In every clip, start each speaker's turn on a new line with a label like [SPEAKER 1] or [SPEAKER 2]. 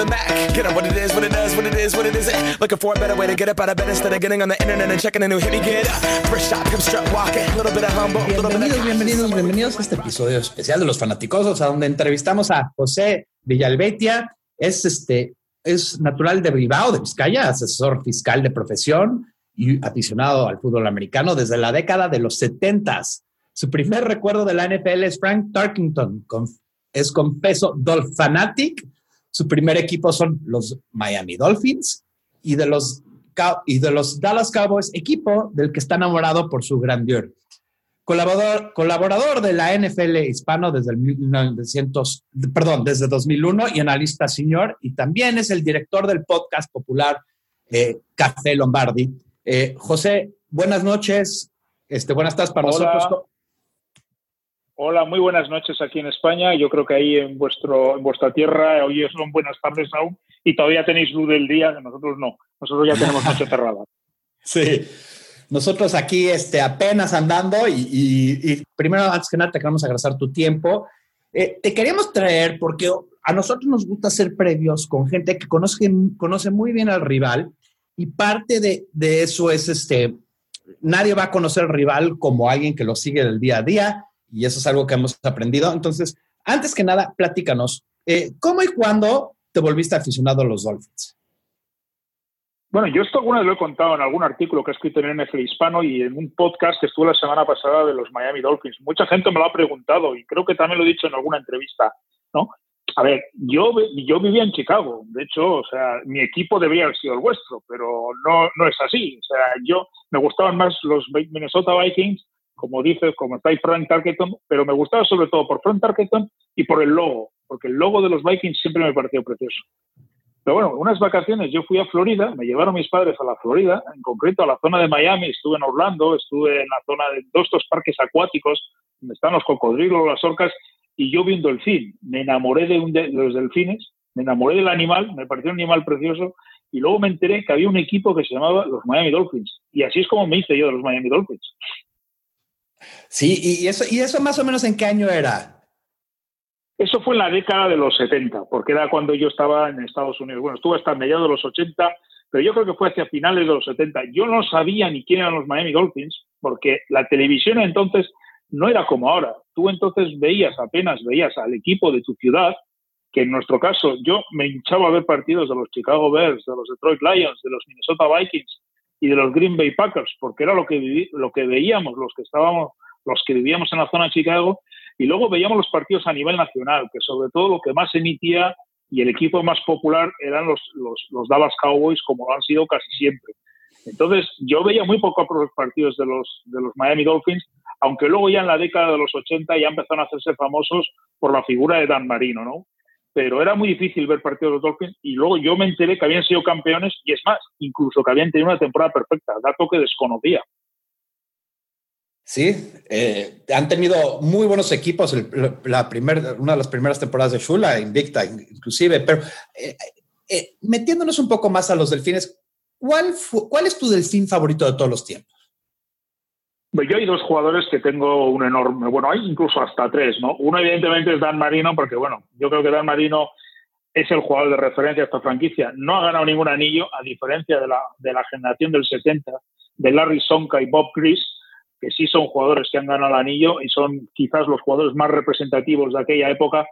[SPEAKER 1] of the Mac. Get up what it is, what it does, what it is, what it isn't. Looking for a better way to get up out of bed instead of getting on the internet and checking a new hit me get up. First shot, come walking. Little bit of humble, little bit of
[SPEAKER 2] bienvenidos, bienvenidos a este episodio especial de Los Fanaticosos, a donde entrevistamos a José Villalbetia. Es, este, es natural de Bilbao, de Vizcaya, asesor fiscal de profesión y aficionado al fútbol americano desde la década de los 70. Su primer recuerdo de la NFL es Frank Tarkington, con, es con peso Dolphanatic. Su primer equipo son los Miami Dolphins y de los, y de los Dallas Cowboys, equipo del que está enamorado por su grandeur. Colaborador, colaborador de la NFL hispano desde el 1900, perdón, desde 2001 y analista senior y también es el director del podcast popular eh, Café Lombardi. Eh, José, buenas noches. Este, buenas tardes para
[SPEAKER 3] Hola.
[SPEAKER 2] nosotros.
[SPEAKER 3] Hola, muy buenas noches aquí en España. Yo creo que ahí en vuestro en vuestra tierra hoy son buenas tardes aún y todavía tenéis luz del día, nosotros no. Nosotros ya tenemos noche cerrada.
[SPEAKER 2] Sí. Nosotros aquí este, apenas andando y, y- y primero, antes que nada, te queremos agradecer tu tiempo. Eh, te queríamos traer porque a nosotros nos gusta hacer previos con gente que conoce, conoce muy bien al rival y parte de, de eso es, este, nadie va a conocer al rival como alguien que lo sigue del día a día y eso es algo que hemos aprendido. Entonces, antes que nada, platícanos, eh, ¿cómo y cuándo te volviste aficionado a los Dolphins?
[SPEAKER 3] Bueno, yo esto alguna vez lo he contado en algún artículo que he escrito en NFL Hispano y en un podcast que estuve la semana pasada de los Miami Dolphins. Mucha gente me lo ha preguntado y creo que también lo he dicho en alguna entrevista, ¿no? A ver, yo, yo vivía en Chicago, de hecho, o sea, mi equipo debería haber sido el vuestro, pero no, no es así. O sea, yo me gustaban más los Minnesota Vikings, como dices, como está ahí Frank Tarkenton, pero me gustaba sobre todo por Frank Tarkenton y por el logo, porque el logo de los Vikings siempre me pareció precioso. Pero bueno, unas vacaciones yo fui a Florida, me llevaron mis padres a la Florida, en concreto a la zona de Miami, estuve en Orlando, estuve en la zona de dos estos parques acuáticos, donde están los cocodrilos, las orcas, y yo vi un delfín. Me enamoré de, un de los delfines, me enamoré del animal, me pareció un animal precioso, y luego me enteré que había un equipo que se llamaba los Miami Dolphins. Y así es como me hice yo de los Miami Dolphins.
[SPEAKER 2] Sí, y eso, y eso más o menos en qué año era.
[SPEAKER 3] Eso fue en la década de los 70, porque era cuando yo estaba en Estados Unidos. Bueno, estuve hasta mediados de los 80, pero yo creo que fue hacia finales de los 70. Yo no sabía ni quién eran los Miami Dolphins, porque la televisión entonces no era como ahora. Tú entonces veías, apenas veías al equipo de tu ciudad, que en nuestro caso yo me hinchaba a ver partidos de los Chicago Bears, de los Detroit Lions, de los Minnesota Vikings y de los Green Bay Packers, porque era lo que, viví, lo que veíamos los que estábamos, los que vivíamos en la zona de Chicago, y luego veíamos los partidos a nivel nacional, que sobre todo lo que más emitía y el equipo más popular eran los, los, los Dallas Cowboys, como lo han sido casi siempre. Entonces, yo veía muy poco los partidos de los, de los Miami Dolphins, aunque luego ya en la década de los 80 ya empezaron a hacerse famosos por la figura de Dan Marino, ¿no? Pero era muy difícil ver partidos de los Dolphins y luego yo me enteré que habían sido campeones y es más, incluso que habían tenido una temporada perfecta, dato que desconocía.
[SPEAKER 2] Sí, eh, han tenido muy buenos equipos. La primer, una de las primeras temporadas de Shula, invicta inclusive, pero eh, eh, metiéndonos un poco más a los delfines, ¿cuál, ¿cuál es tu delfín favorito de todos los tiempos?
[SPEAKER 3] Yo hay dos jugadores que tengo un enorme, bueno, hay incluso hasta tres, ¿no? Uno evidentemente es Dan Marino, porque bueno, yo creo que Dan Marino es el jugador de referencia de esta franquicia. No ha ganado ningún anillo, a diferencia de la, de la generación del 70, de Larry Sonka y Bob Chris, que sí son jugadores que han ganado el anillo y son quizás los jugadores más representativos de aquella época,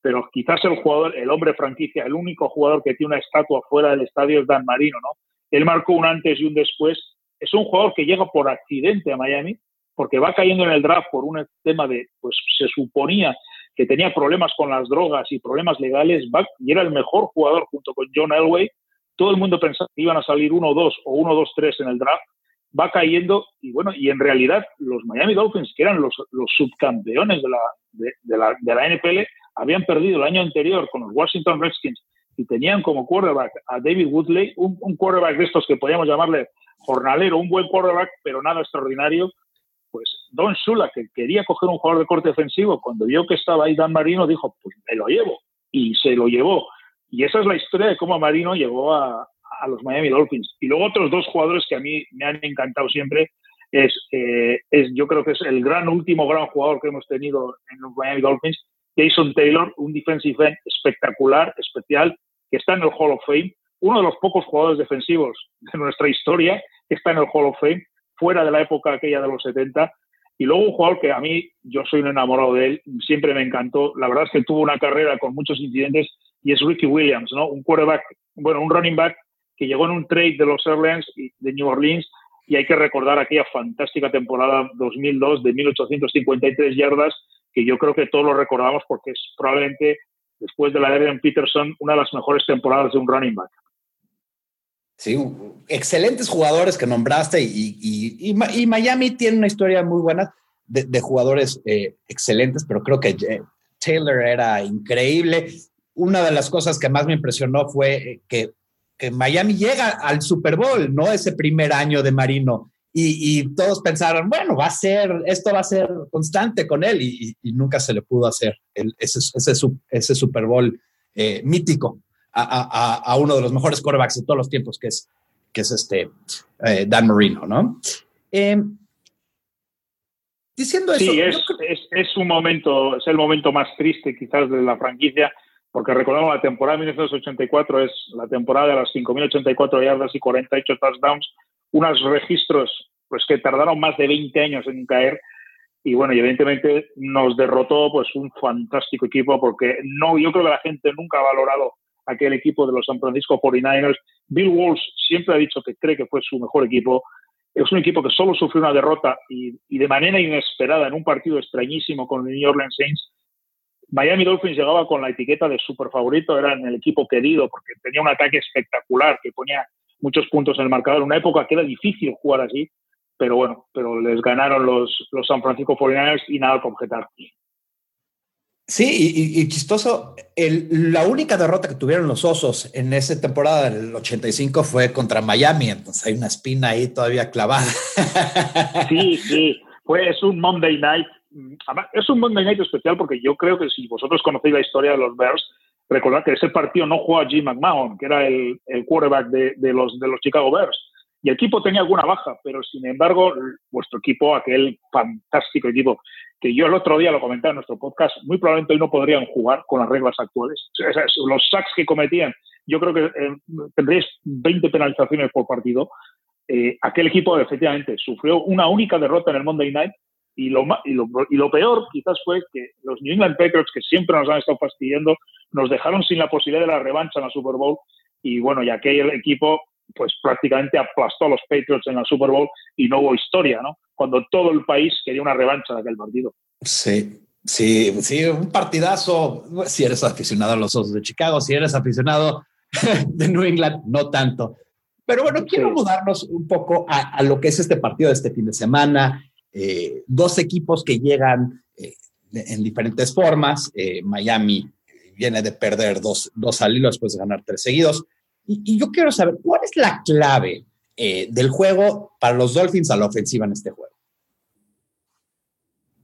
[SPEAKER 3] pero quizás el jugador, el hombre franquicia, el único jugador que tiene una estatua fuera del estadio es Dan Marino, ¿no? Él marcó un antes y un después. Es un jugador que llega por accidente a Miami, porque va cayendo en el draft por un tema de, pues se suponía que tenía problemas con las drogas y problemas legales, va, y era el mejor jugador junto con John Elway. Todo el mundo pensaba que iban a salir uno, dos o uno, dos, tres en el draft va cayendo y bueno, y en realidad los Miami Dolphins, que eran los, subcampeones de la, de, la, de la NPL, habían perdido el año anterior con los Washington Redskins y tenían como quarterback a David Woodley, un, quarterback de estos que podríamos llamarle jornalero, un buen quarterback, pero nada extraordinario. Pues Don Shula, que quería coger un jugador de corte defensivo, cuando vio que estaba ahí Dan Marino, dijo, pues me lo llevo. Y se lo llevó. Y esa es la historia de cómo Marino llegó a, a los Miami Dolphins. Y luego otros dos jugadores que a mí me han encantado siempre es, eh, es yo creo que es el gran último gran jugador que hemos tenido en los Miami Dolphins, Jason Taylor, un defensive end espectacular, especial, que está en el Hall of Fame, uno de los pocos jugadores defensivos de nuestra historia que está en el Hall of Fame, fuera de la época aquella de los 70. Y luego un jugador que a mí, yo soy un enamorado de él, siempre me encantó. La verdad es que tuvo una carrera con muchos incidentes y es Ricky Williams, ¿no? Un quarterback, bueno, un running back que llegó en un trade de los Airlines de New Orleans y hay que recordar aquella fantástica temporada 2002 de 1853 yardas que yo creo que todos lo recordamos porque es probablemente después de la de Peterson una de las mejores temporadas de un running back.
[SPEAKER 2] Sí, excelentes jugadores que nombraste y, Miami tiene una historia muy buena de, jugadores eh, excelentes, pero creo que eh, Taylor era increíble. Una de las cosas que más me impresionó fue eh, que, que Miami llega al Super Bowl, ¿no? Ese primer año de Marino. Y, todos pensaron, bueno, va a ser, esto va a ser constante con él y, nunca se le pudo hacer ese, ese, ese, Super Bowl mítico a, uno de los mejores quarterbacks de todos los tiempos, que es, que es este eh, Dan Marino, ¿no? Em, diciendo eso.
[SPEAKER 3] Sí, es, es, un momento, es el momento más triste quizás de la franquicia, porque recordamos la temporada de 1984 es la temporada de las 5.084 yardas y 48 touchdowns, unos registros pues que tardaron más de 20 años en caer y bueno, evidentemente nos derrotó pues un fantástico equipo porque no, yo creo que la gente nunca ha valorado aquel equipo de los San Francisco 49ers. Bill Walsh siempre ha dicho que cree que fue su mejor equipo. Es un equipo que solo sufrió una derrota y, de manera inesperada en un partido extrañísimo con el New Orleans Saints. Miami Dolphins llegaba con la etiqueta de super favorito, era el equipo querido porque tenía un ataque espectacular que ponía muchos puntos en el marcador. Una época que era difícil jugar así, pero bueno, pero les ganaron los, los San Francisco 49ers y nada que objetar.
[SPEAKER 2] Sí, y, chistoso, la única derrota que tuvieron los Osos en esa temporada del 85 fue contra Miami, entonces hay una espina ahí todavía clavada.
[SPEAKER 3] Sí, sí, fue, es un Monday Night, es un Monday Night especial porque yo creo que si vosotros conocéis la historia de los Bears, recordad que ese partido no jugó a Jim McMahon, que era el, quarterback de, de, los, de los Chicago Bears. Y el equipo tenía alguna baja, pero sin embargo, vuestro equipo, aquel fantástico equipo que yo el otro día lo comenté en nuestro podcast, muy probablemente hoy no podrían jugar con las reglas actuales. Los sacks que cometían, yo creo que eh, tendréis 20 penalizaciones por partido. Eh, aquel equipo efectivamente sufrió una única derrota en el Monday Night y lo, y lo, y lo peor quizás fue que los New England Patriots, que siempre nos han estado fastidiando, nos dejaron sin la posibilidad de la revancha en la Super Bowl y bueno, y aquel equipo pues prácticamente aplastó a los Patriots en la Super Bowl y no hubo historia, ¿no? Cuando todo el país quería una revancha de aquel partido.
[SPEAKER 2] Sí, sí, sí, un partidazo. Si eres aficionado a los Osos de Chicago, si eres aficionado de New England, no tanto. Pero bueno, quiero mudarnos un poco a, lo que es este partido de este fin de semana. Eh, dos equipos que llegan eh, en diferentes formas. Eh, Miami viene de perder dos, dos al hilo después de ganar tres seguidos. Y, yo quiero saber, ¿cuál es la clave eh, del juego para los Dolphins a la ofensiva en este juego?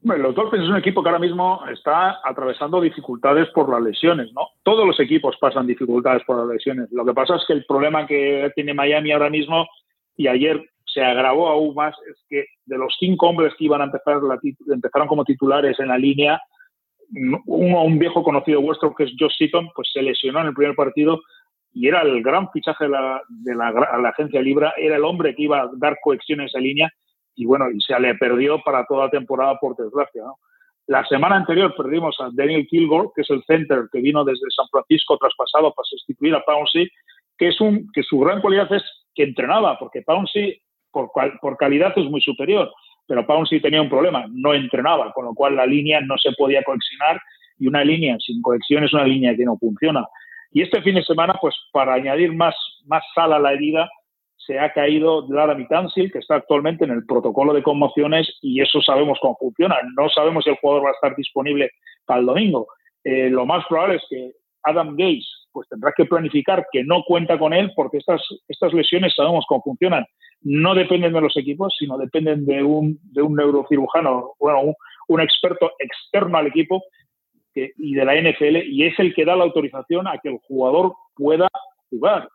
[SPEAKER 3] Bueno, los Dolphins es un equipo que ahora mismo está atravesando dificultades por las lesiones, ¿no? Todos los equipos pasan dificultades por las lesiones. Lo que pasa es que el problema que tiene Miami ahora mismo, y ayer se agravó aún más, es que de los cinco hombres que iban a empezar, la, empezaron como titulares en la línea, un, viejo conocido vuestro que es Josh Seaton, pues se lesionó en el primer partido y era el gran fichaje de la, de la, agencia Libra, era el hombre que iba a dar cohesión en esa línea y bueno, y se le perdió para toda la temporada por desgracia. La semana anterior perdimos a Daniel Kilgore, que es el center que vino desde San Francisco traspasado para sustituir a Pouncy, que, es un, que su gran cualidad es que entrenaba, porque Pouncy por, por calidad es muy superior, pero Pouncy tenía un problema, no entrenaba, con lo cual la línea no se podía coexionar y una línea sin cohesión es una línea que no funciona. Y este fin de semana, pues para añadir más, más sal a la herida, se ha caído Lara Tansil, que está actualmente en el protocolo de conmociones y eso sabemos cómo funciona. No sabemos si el jugador va a estar disponible para el domingo. Eh, lo más probable es que Adam Gates pues tendrá que planificar que no cuenta con él porque estas, estas lesiones sabemos cómo funcionan. No dependen de los equipos, sino dependen de un, de un neurocirujano, bueno, un, experto externo al equipo y de la NFL y es el que da la autorización a que el jugador pueda jugar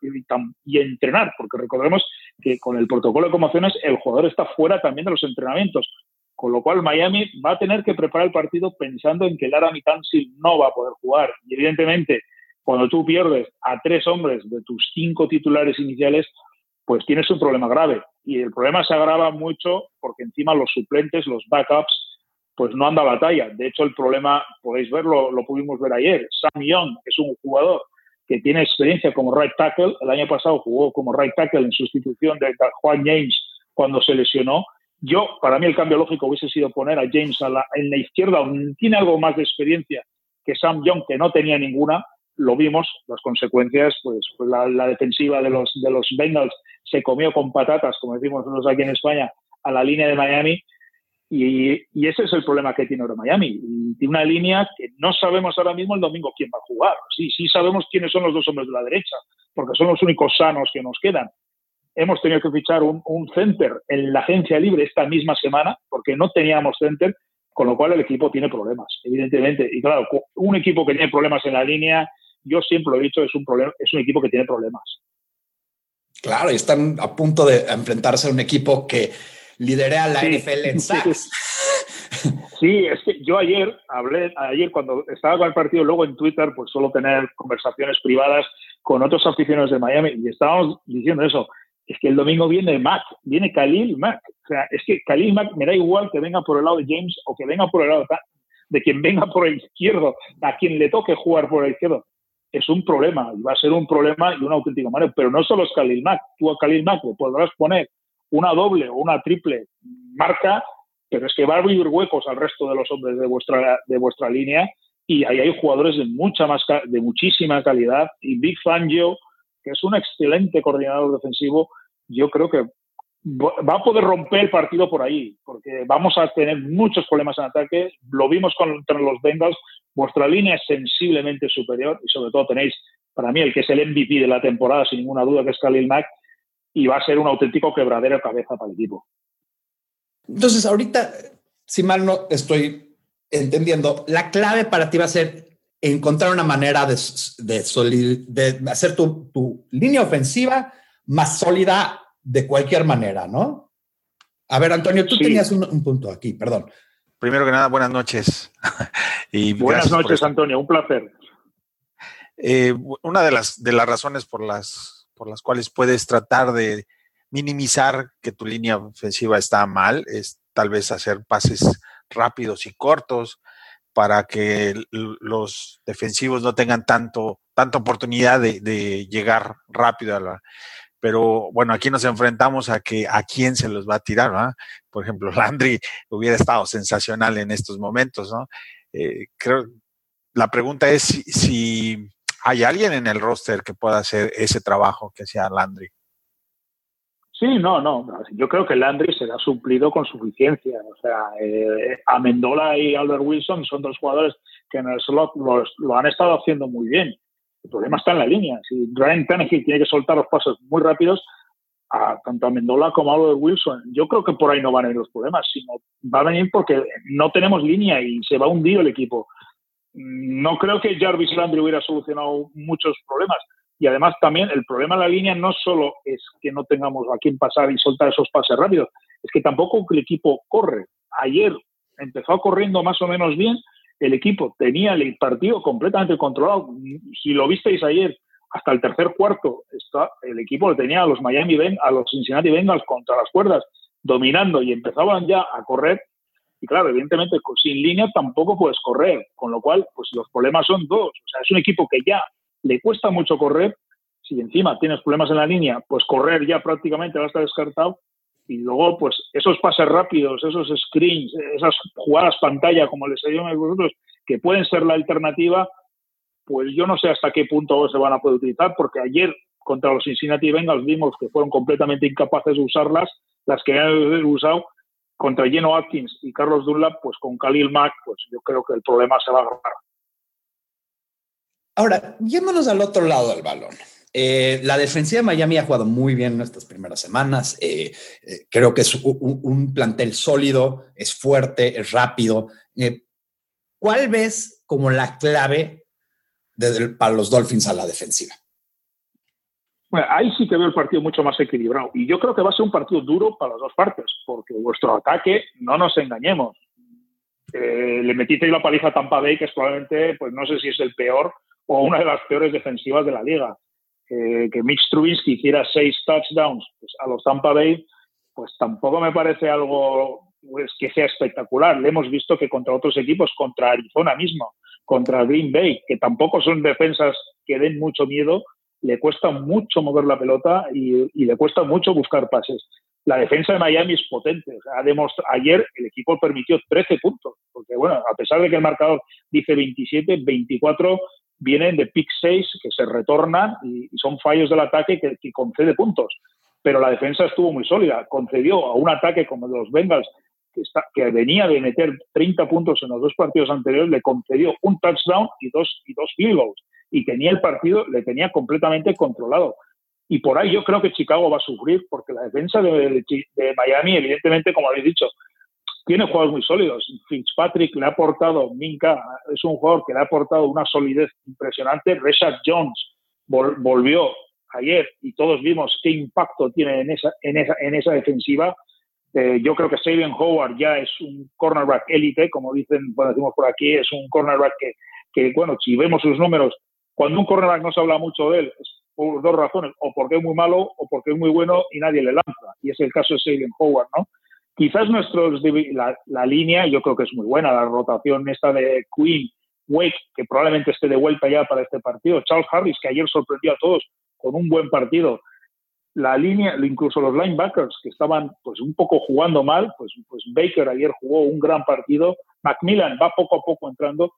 [SPEAKER 3] y, entrenar, porque recordemos que con el protocolo de conmociones el jugador está fuera también de los entrenamientos, con lo cual Miami va a tener que preparar el partido pensando en que Lara Mitansil no va a poder jugar. Y evidentemente, Cuando tú pierdes a tres hombres de tus cinco titulares iniciales, pues tienes un problema grave. Y el problema se agrava mucho porque encima los suplentes, los backups, pues no anda la talla. De hecho, el problema, podéis verlo, lo pudimos ver ayer. Sam Young es un jugador que tiene experiencia como right tackle. El año pasado jugó como right tackle en sustitución de Juan James cuando se lesionó. Yo, para mí, el cambio lógico hubiese sido poner a James en la izquierda, tiene algo más de experiencia que Sam Young, que no tenía ninguna. Lo vimos, las consecuencias, pues, la, defensiva de los, de los Bengals se comió con patatas, como decimos nosotros aquí en España, a la línea de Miami. Y, y, ese es el problema que tiene ahora Miami. tiene una línea que no sabemos ahora mismo el domingo quién va a jugar. Sí, sí sabemos quiénes son los dos hombres de la derecha, porque son los únicos sanos que nos quedan hemos tenido que fichar un, center en la agencia libre esta misma semana porque no teníamos center, con lo cual el equipo tiene problemas, evidentemente. Y claro, un equipo que tiene problemas en la línea, yo siempre lo he dicho, es un, problema, es un equipo que tiene problemas.
[SPEAKER 2] Claro, y están a punto de enfrentarse a un equipo que lidera la NFL en sacks.
[SPEAKER 3] Sí, es que yo ayer hablé, ayer cuando estaba con el partido, luego en Twitter, pues suelo tener conversaciones privadas con otros aficionados de Miami y estábamos diciendo eso es que el domingo viene Mac, viene Khalil Mac. O sea, es que Khalil Mac me da igual que venga por el lado de James o que venga por el lado de quien venga por el izquierdo, a quien le toque jugar por el izquierdo. Es un problema, va a ser un problema y un auténtico manera. Pero no solo es Khalil Mac. Tú a Khalil Mac le podrás poner una doble o una triple marca, pero es que va a abrir huecos al resto de los hombres de vuestra, de vuestra línea y ahí hay jugadores de mucha más de muchísima calidad y Big Fangio que es un excelente coordinador defensivo, yo creo que va a poder romper el partido por ahí, porque vamos a tener muchos problemas en ataque. Lo vimos contra los Bengals. Vuestra línea es sensiblemente superior y sobre todo tenéis, para mí, el que es el MVP de la temporada, sin ninguna duda, que es Khalil Mack, y va a ser un auténtico quebradero de cabeza para el equipo.
[SPEAKER 2] Entonces, ahorita, si mal no estoy entendiendo, la clave para ti va a ser encontrar una manera de, de, hacer tu, línea ofensiva más sólida de cualquier manera, ¿no? A ver, Antonio, tú tenías un, punto aquí, perdón.
[SPEAKER 4] Primero que nada, buenas noches.
[SPEAKER 3] y buenas noches, Antonio, un placer.
[SPEAKER 4] Eh, una de las, de las razones por las, por las cuales puedes tratar de minimizar que tu línea ofensiva está mal es tal vez hacer pases rápidos y cortos, para que los defensivos no tengan tanto, tanta oportunidad de, llegar rápido a la, pero bueno, aquí nos enfrentamos a que a quién se los va a tirar, ¿no? Por ejemplo, Landry hubiera estado sensacional en estos momentos, ¿no? Eh, creo, la pregunta es si, hay alguien en el roster que pueda hacer ese trabajo que sea Landry.
[SPEAKER 3] Sí, no, no. Yo creo que Landry será suplido con suficiencia. O sea, eh, Amendola y Albert Wilson son dos jugadores que en el slot lo han estado haciendo muy bien. El problema está en la línea. Si Ryan Tannehill tiene que soltar los pasos muy rápidos, a, tanto Amendola como a Albert Wilson, yo creo que por ahí no van a ir los problemas, sino va a venir porque no tenemos línea y se va a hundir el equipo. No creo que Jarvis Landry hubiera solucionado muchos problemas y además también el problema en la línea no solo es que no tengamos a quién pasar y soltar esos pases rápidos, es que tampoco el equipo corre. Ayer empezó corriendo más o menos bien, el equipo tenía el partido completamente controlado. Si lo visteis ayer, hasta el tercer cuarto, el equipo lo tenía a los Miami a los Cincinnati Bengals contra las cuerdas, dominando y empezaban ya a correr. Y claro, evidentemente sin línea tampoco puedes correr, con lo cual, pues los problemas son dos. Es un equipo que ya le cuesta mucho correr. Si encima tienes problemas en la línea, pues correr ya prácticamente va a estar descartado. Y luego, pues esos pases rápidos, esos screens, esas jugadas pantalla, como les he dicho a vosotros, que pueden ser la alternativa, pues yo no sé hasta qué punto se van a poder utilizar, porque ayer contra los Cincinnati Bengals vimos que fueron completamente incapaces de usarlas, las que han usado contra Geno Atkins y Carlos Dunlap, pues con Khalil Mack, pues yo creo que el problema se va a agravar.
[SPEAKER 2] Ahora, yéndonos al otro lado del balón. Eh, la defensiva de Miami ha jugado muy bien en estas primeras semanas. Eh, eh, creo que es un, plantel sólido, es fuerte, es rápido. ¿Cuál ves como la clave para los Dolphins a la defensiva?
[SPEAKER 3] Bueno, ahí sí que veo el partido mucho más equilibrado. Y yo creo que va a ser un partido duro para las dos partes, porque vuestro ataque, no nos engañemos, le metisteis la paliza a Tampa Bay, que es probablemente, pues no sé si es el peor o una de las peores defensivas de la liga. Que Mitch Trubinsky hiciera seis touchdowns pues, a los Tampa Bay, pues tampoco me parece algo pues, que sea espectacular. Le hemos visto que contra otros equipos, contra Arizona mismo, contra Green Bay, que tampoco son defensas que den mucho miedo, le cuesta mucho mover la pelota y, le cuesta mucho buscar pases. La defensa de Miami es potente. ayer el equipo permitió 13 puntos, porque bueno, a pesar de que el marcador dice 27, 24 vienen de pick 6 que se retornan y, son fallos del ataque que, concede puntos pero la defensa estuvo muy sólida. Concedió a un ataque como de los Bengals, que, está, que venía de meter 30 puntos en los dos partidos anteriores, le concedió un touchdown y dos, y dos field goals. Y tenía el partido, le tenía completamente controlado. Y por ahí yo creo que Chicago va a sufrir, porque la defensa de, Miami, evidentemente, como habéis dicho, tiene jugadores muy sólidos. Fitzpatrick le ha aportado, Minka es un jugador que le ha aportado una solidez impresionante. Richard Jones volvió ayer y todos vimos qué impacto tiene en esa, en esa, en esa defensiva. Eh, yo creo que Sabian Howard ya es un cornerback élite, como dicen, bueno, decimos por aquí, es un cornerback que, que, bueno, si vemos sus números, cuando un cornerback no se habla mucho de él, es por dos razones, o porque es muy malo o porque es muy bueno y nadie le lanza. Y es el caso de Sabian Howard, ¿no? Quizás nuestros, la, la línea, yo creo que es muy buena, la rotación esta de Queen, Wake, que probablemente esté de vuelta ya para este partido, Charles Harris, que ayer sorprendió a todos con un buen partido. La línea, incluso los linebackers que estaban pues un poco jugando mal, pues, pues Baker ayer jugó un gran partido, Macmillan va poco a poco entrando.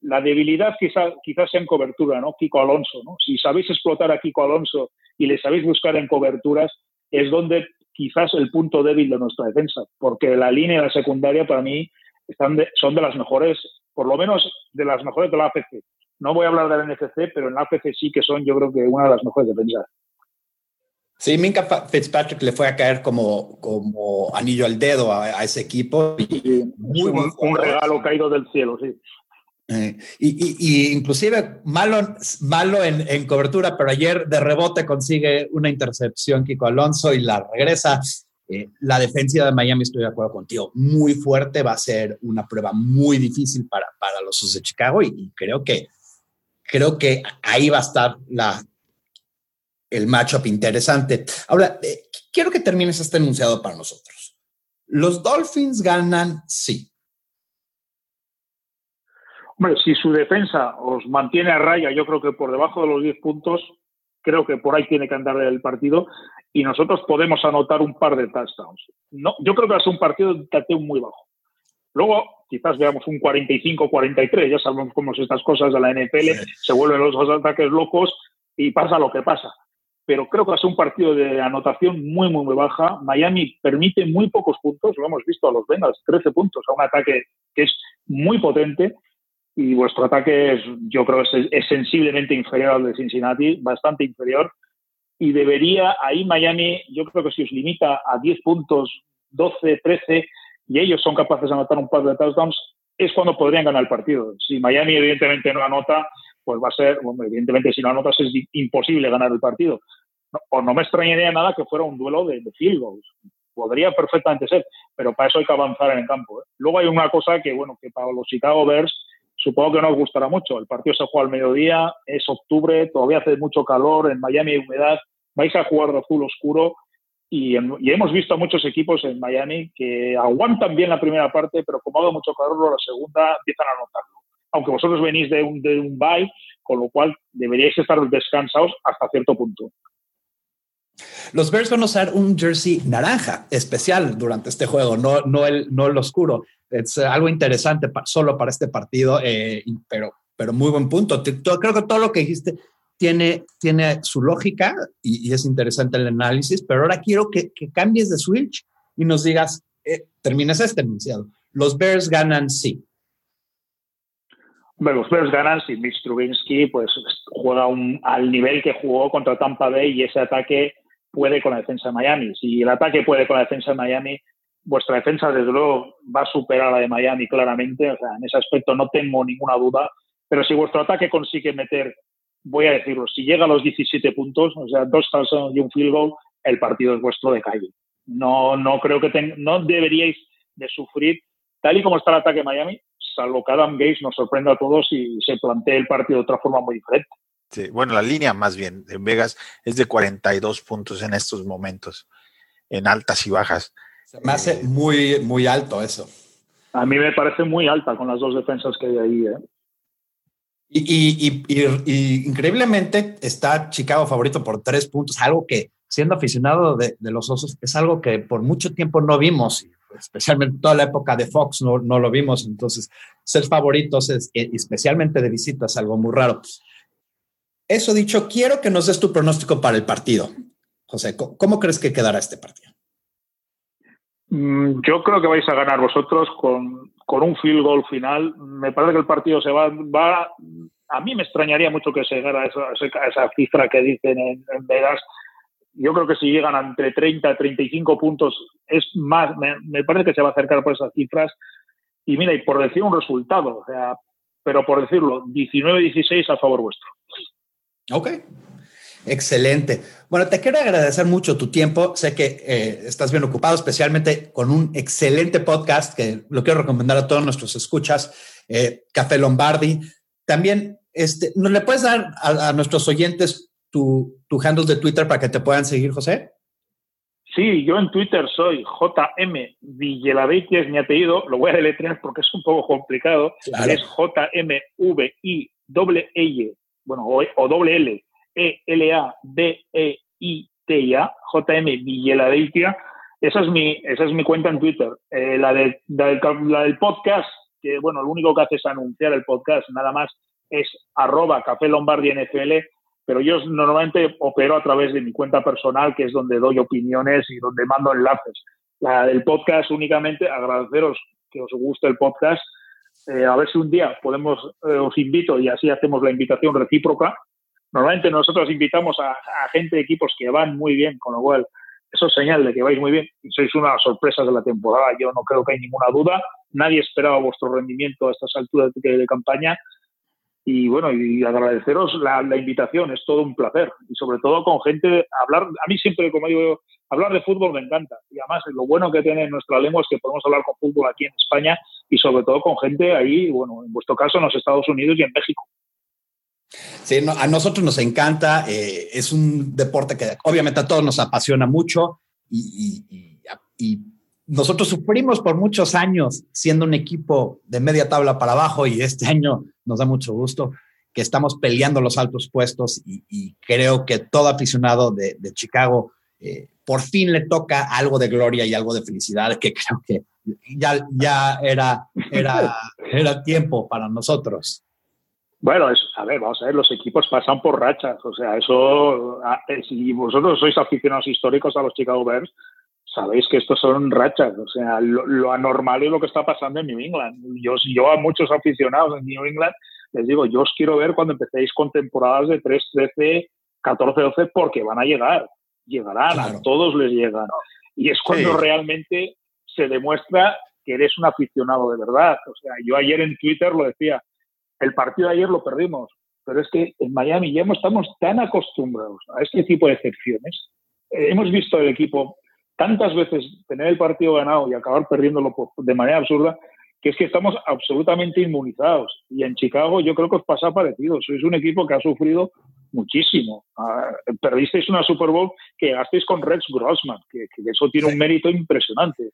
[SPEAKER 3] La debilidad quizás quizás sea en cobertura, ¿no? Kiko Alonso, ¿no? Si sabéis explotar a Kiko Alonso y le sabéis buscar en coberturas, es donde quizás el punto débil de nuestra defensa, porque la línea y la secundaria para mí están son de las mejores, por lo menos de las mejores de la AFC. No voy a hablar del NFC, pero en la AFC sí que son, yo creo que una de las mejores defensas.
[SPEAKER 2] Sí, Minka Fitzpatrick le fue a caer como, como anillo al dedo a, ese equipo.
[SPEAKER 3] muy, un, regalo caído del cielo, sí.
[SPEAKER 2] Eh, y, inclusive malo, malo en, cobertura, pero ayer de rebote consigue una intercepción Kiko Alonso y la regresa. Eh, la defensiva de Miami, estoy de acuerdo contigo, muy fuerte, va a ser una prueba muy difícil para, para los de Chicago y creo que creo que ahí va a estar la, el matchup interesante. Ahora, eh, quiero que termines este enunciado para nosotros. Los Dolphins ganan, sí.
[SPEAKER 3] Hombre, si su defensa os mantiene a raya, yo creo que por debajo de los 10 puntos, creo que por ahí tiene que andar el partido y nosotros podemos anotar un par de touchdowns. No, yo creo que va a ser un partido de tateo muy bajo. Luego, quizás veamos un 45-43, ya sabemos cómo son estas cosas de la NFL, se vuelven los dos ataques locos y pasa lo que pasa. Pero creo que va a ser un partido de anotación muy, muy, muy baja. Miami permite muy pocos puntos, lo hemos visto a los Bengals, 13 puntos a un ataque que es muy potente y vuestro ataque es, yo creo que es, sensiblemente inferior al de Cincinnati, bastante inferior. Y debería, ahí Miami, yo creo que si os limita a 10 puntos, 12, 13, y ellos son capaces de anotar un par de touchdowns, es cuando podrían ganar el partido. Si Miami evidentemente no anota, pues va a ser, bueno, evidentemente si no anotas es imposible ganar el partido. o no me extrañaría nada que fuera un duelo de, field goals. Podría perfectamente ser, pero para eso hay que avanzar en el campo. ¿eh? Luego hay una cosa que, bueno, que para los Chicago Bears supongo que no os gustará mucho. El partido se juega al mediodía, es octubre, todavía hace mucho calor, en Miami hay humedad, vais a jugar de azul oscuro y, hemos visto a muchos equipos en Miami que aguantan bien la primera parte, pero como haga mucho calor, la segunda empiezan a notarlo. Aunque vosotros venís de un, de un bye, con lo cual deberíais estar descansados hasta cierto punto.
[SPEAKER 2] Los Bears van a usar un jersey naranja especial durante este juego, no, el, no el oscuro. Es algo interesante solo para este partido, eh, pero, pero muy buen punto. Creo que todo lo que dijiste tiene, tiene su lógica y, es interesante el análisis, pero ahora quiero que, cambies de switch y nos digas, eh, termines este enunciado. Los Bears ganan sí.
[SPEAKER 3] Bueno, los Bears ganan si Mitch Trubinsky pues, juega un, al nivel que jugó contra Tampa Bay y ese ataque puede con la defensa de Miami. Si el ataque puede con la defensa de Miami, vuestra defensa desde luego va a superar a la de Miami claramente. O sea, en ese aspecto no tengo ninguna duda. Pero si vuestro ataque consigue meter voy a decirlo, si llega a los 17 puntos, o sea, dos touchdowns y un field goal, el partido es vuestro de calle. No, no creo que no deberíais de sufrir, tal y como está el ataque de Miami, salvo que Adam Gates nos sorprenda a todos y se plantee el partido de otra forma muy diferente.
[SPEAKER 4] Sí, bueno, la línea más bien en Vegas es de 42 puntos en estos momentos, en altas y bajas.
[SPEAKER 2] Se me hace muy, muy alto eso.
[SPEAKER 3] A mí me parece muy alta con las dos defensas que hay ahí. ¿eh?
[SPEAKER 2] Y, y, increíblemente está Chicago favorito por tres puntos, algo que siendo aficionado de, los osos es algo que por mucho tiempo no vimos, especialmente toda la época de Fox no, no lo vimos, entonces ser favoritos, es, eh, especialmente de visita, es algo muy raro. Eso dicho, quiero que nos des tu pronóstico para el partido. José, ¿cómo crees que quedará este partido?
[SPEAKER 3] Mm, yo creo que vais a ganar vosotros con, con un field goal final. Me parece que el partido se va, va a mí me extrañaría mucho que se llegara esa, esa cifra que dicen en, Vegas. Yo creo que si llegan entre 30 y 35 puntos, es más, me, parece que se va a acercar por esas cifras. Y mira, y por decir un resultado, o sea, pero por decirlo, 19-16 a favor vuestro.
[SPEAKER 2] Ok, Excelente. Bueno, te quiero agradecer mucho tu tiempo. Sé que eh, estás bien ocupado, especialmente con un excelente podcast que lo quiero recomendar a todos nuestros escuchas, eh, Café Lombardi. También, este, ¿nos le puedes dar a, nuestros oyentes tu, tu handle de Twitter para que te puedan seguir, José?
[SPEAKER 3] Sí, yo en Twitter soy JM Villalabeitia, es mi apellido. Lo voy a deletrear porque es un poco complicado. Es JMVI doble L, bueno, o, o doble L e-L-A-B-E-I-T-A, J-M Villadeitia. Esa es mi, esa es mi cuenta en Twitter. Eh, la, de, del podcast, que bueno, lo único que hace es anunciar el podcast, nada más, es arroba Café Lombardi NFL, pero yo normalmente opero a través de mi cuenta personal, que es donde doy opiniones y donde mando enlaces. La del podcast únicamente, agradeceros que os guste el podcast. Eh, a ver si un día podemos, eh, os invito y así hacemos la invitación recíproca Normalmente nosotros invitamos a, gente de equipos que van muy bien, con lo cual eso es señal de que vais muy bien y sois una de las sorpresas de la temporada. Yo no creo que hay ninguna duda. Nadie esperaba vuestro rendimiento a estas alturas de, campaña. Y bueno, y agradeceros la, invitación, es todo un placer. Y sobre todo con gente, hablar, a mí siempre, como digo, hablar de fútbol me encanta. Y además, lo bueno que tiene nuestra lengua es que podemos hablar con fútbol aquí en España y sobre todo con gente ahí, bueno, en vuestro caso en los Estados Unidos y en México.
[SPEAKER 2] Sí, a nosotros nos encanta, eh, es un deporte que obviamente a todos nos apasiona mucho y, nosotros sufrimos por muchos años siendo un equipo de media tabla para abajo y este año nos da mucho gusto que estamos peleando los altos puestos y, creo que todo aficionado de, Chicago eh, por fin le toca algo de gloria y algo de felicidad que creo que ya, ya era, era, era tiempo para nosotros.
[SPEAKER 3] Bueno, es, a ver, vamos a ver, los equipos pasan por rachas, o sea, eso, eh, si vosotros sois aficionados históricos a los Chicago Bears, sabéis que estos son rachas, o sea, lo, anormal es lo que está pasando en New England. Yo, yo a muchos aficionados en New England les digo, yo os quiero ver cuando empecéis con temporadas de 3, 13, 14, 12, porque van a llegar, llegarán, a todos les llegan. Y es cuando realmente se demuestra que eres un aficionado de verdad. O sea, yo ayer en Twitter lo decía, el partido de ayer lo perdimos, pero es que en Miami ya estamos tan acostumbrados a este tipo de excepciones. Eh, hemos visto el equipo tantas veces tener el partido ganado y acabar perdiéndolo de manera absurda, que es que estamos absolutamente inmunizados. Y en Chicago yo creo que os pasa parecido. Sois un equipo que ha sufrido muchísimo. Ah, perdisteis una Super Bowl que gasteis con Rex Grossman, que, eso tiene un mérito impresionante.